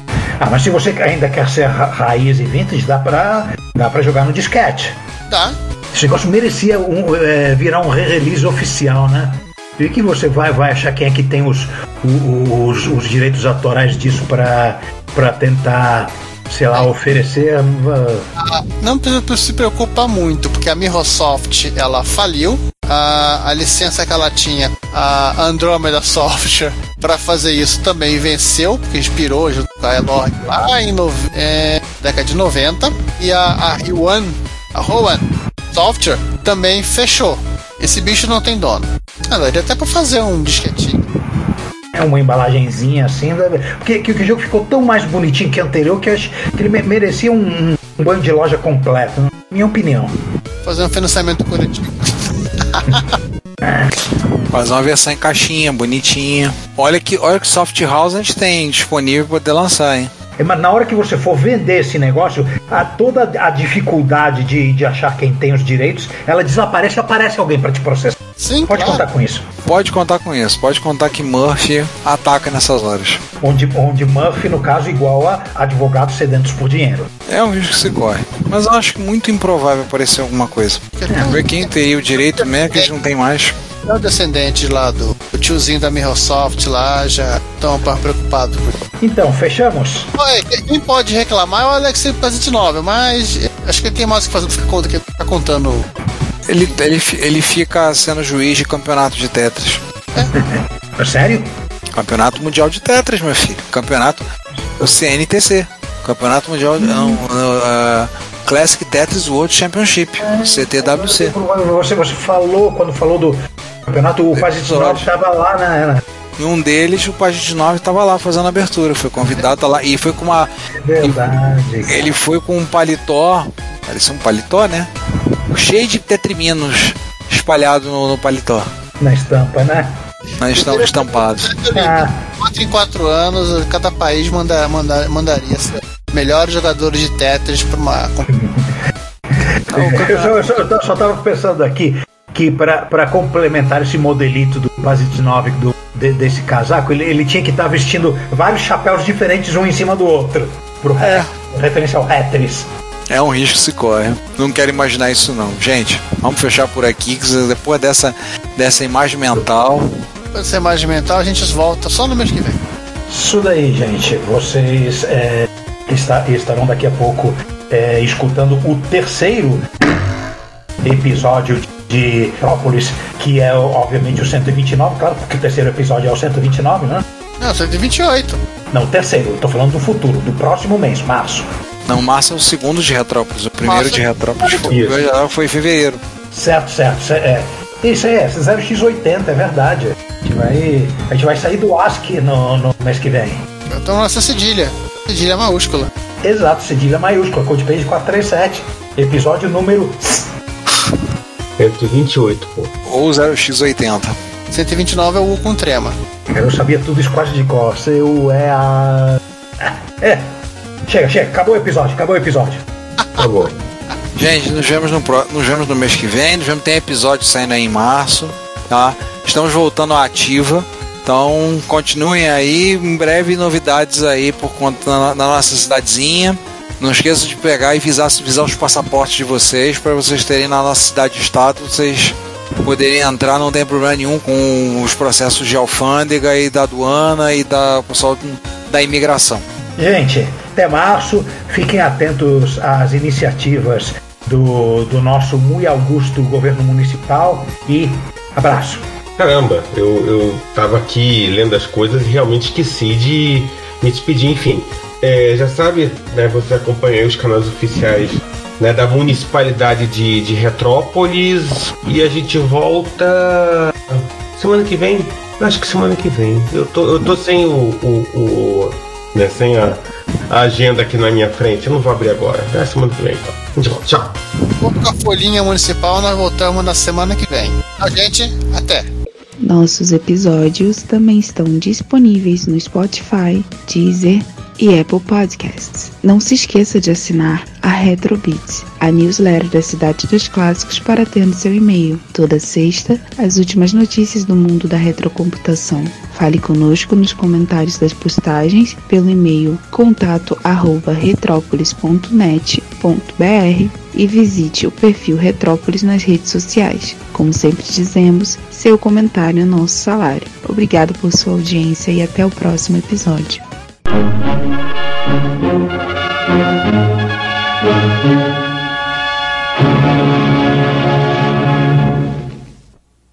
Ah, mas se você ainda quer ser ra raiz e vintage, dá pra, dá pra jogar no disquete. Dá. Esse negócio merecia um, é, virar um re-release oficial, né? E que você vai, vai achar quem é que tem os, os, os direitos autorais disso para tentar, sei lá, oferecer. Ah, não precisa se preocupar muito, porque a Microsoft ela faliu. A, a licença que ela tinha, a Andromeda Software, para fazer isso também venceu, porque inspirou junto com a Elorg lá em no, é, década de 90. E a, a Yuan, a Rowan Software também fechou. Esse bicho não tem dono. Ah, daria até pra fazer um disquetinho. É uma embalagenzinha assim, né? porque que, o jogo ficou tão mais bonitinho que o anterior que acho que ele me- merecia um, um banho de loja completo, na minha opinião. Fazer um financiamento coletivo. Fazer uma versão em caixinha, bonitinha. Olha que, olha que Soft House a gente tem disponível para poder lançar, hein? É, Mas na hora que você for vender esse negócio, a, toda a dificuldade de, de achar quem tem os direitos, ela desaparece aparece alguém para te processar. Sim, Pode claro. contar com isso. Pode contar com isso. Pode contar que Murphy ataca nessas horas. Onde, onde Murphy, no caso, igual a advogados sedentos por dinheiro. É um risco que se corre. Mas eu acho muito improvável aparecer alguma coisa. Ver quem teria o direito mesmo que eles não tem mais. É o descendente lá do o tiozinho da Microsoft lá já estão preocupados com isso. Então, fechamos? Oi, Quem pode reclamar é o Alex President 9, mas acho que ele tem mais o que fazer do conta- que ficar contando. Ele, ele, ele fica sendo juiz de campeonato de Tetris. É sério? Campeonato Mundial de Tetris, meu filho. Campeonato. O CNTC. Campeonato Mundial. Não, não, ah, Classic Tetris World Championship. CTWC. Você, você falou, quando falou do campeonato, o 19 estava lá, né? E um deles, o 9, estava lá fazendo a abertura. Foi convidado tá lá. E foi com uma. Verdade. Ele foi com um paletó. Parecia um paletó, né? Cheio de tetriminos espalhado no, no paletó. Na estampa, né? Mas estão estampados. Ah, 4 em 4 anos, cada país manda, manda, mandaria melhores jogadores de Tetris para uma. eu só, eu só, eu só tava pensando aqui que para complementar esse modelito do Fase 9 do, de- desse casaco, ele, ele tinha que estar vestindo vários chapéus diferentes um em cima do outro. Pro É. referência ao Tetris. É um risco que se corre. Não quero imaginar isso não. Gente, vamos fechar por aqui, que depois dessa, dessa imagem mental. Para ser mais mental, a gente volta só no mês que vem. Isso daí, gente. Vocês é, está- estarão daqui a pouco é, escutando o terceiro episódio de Própolis, que é obviamente o 129, claro, porque o terceiro episódio é o 129, né? Não, 128. Não, o terceiro, eu tô falando do futuro, do próximo mês, março. Não, março é o segundo de Retrópolis. O primeiro Março. de Retrópolis foi, Isso. foi em fevereiro. Certo, certo. ce- É. Isso aí, é 0x80, é verdade. A gente vai, a gente vai sair do ASCII no, no mês que vem. Então nessa cedilha. Cedilha maiúscula. Exato, cedilha maiúscula, Codepage 437. Episódio número 128, pô. Ou 0x80. 129 é o U com trema. Eu sabia tudo isso quase de cor. Seu é a. É. Chega, chega. Acabou o episódio, acabou o episódio. Bom. Gente, nos vemos no, pró- nos vemos no mês que vem. Nos vemos, tem episódio saindo aí em março. Tá? Estamos voltando à ativa. Então continuem aí. Em breve novidades aí por conta na, na nossa cidadezinha. Não esqueça de pegar e visar, visar os passaportes de vocês para vocês terem na nossa cidade de estado. Vocês poderem entrar, não tem problema nenhum com os processos de alfândega e da aduana e da pessoal da imigração. Gente, até março. Fiquem atentos às iniciativas do, do nosso muito augusto governo municipal. E abraço. Caramba, eu, eu tava aqui lendo as coisas e realmente esqueci de me despedir, enfim. É, já sabe, né, você acompanha os canais oficiais né, da municipalidade de, de Retrópolis e a gente volta semana que vem? Acho que semana que vem. Eu tô, eu tô sem o, o, o- né, sem a, a agenda aqui na minha frente. Eu não vou abrir agora. É semana que vem. Então. Gente volta. Tchau. Vamos com a folhinha municipal, nós voltamos na semana que vem. A gente, até. Nossos episódios também estão disponíveis no Spotify, Deezer e Apple Podcasts. Não se esqueça de assinar a Retrobit, a newsletter da Cidade dos Clássicos para ter no seu e-mail. Toda sexta, as últimas notícias do mundo da retrocomputação. Fale conosco nos comentários das postagens pelo e-mail contato@retropolis.net.br e visite o perfil Retrópolis nas redes sociais. Como sempre dizemos, seu comentário é nosso salário. Obrigado por sua audiência e até o próximo episódio. Thank you.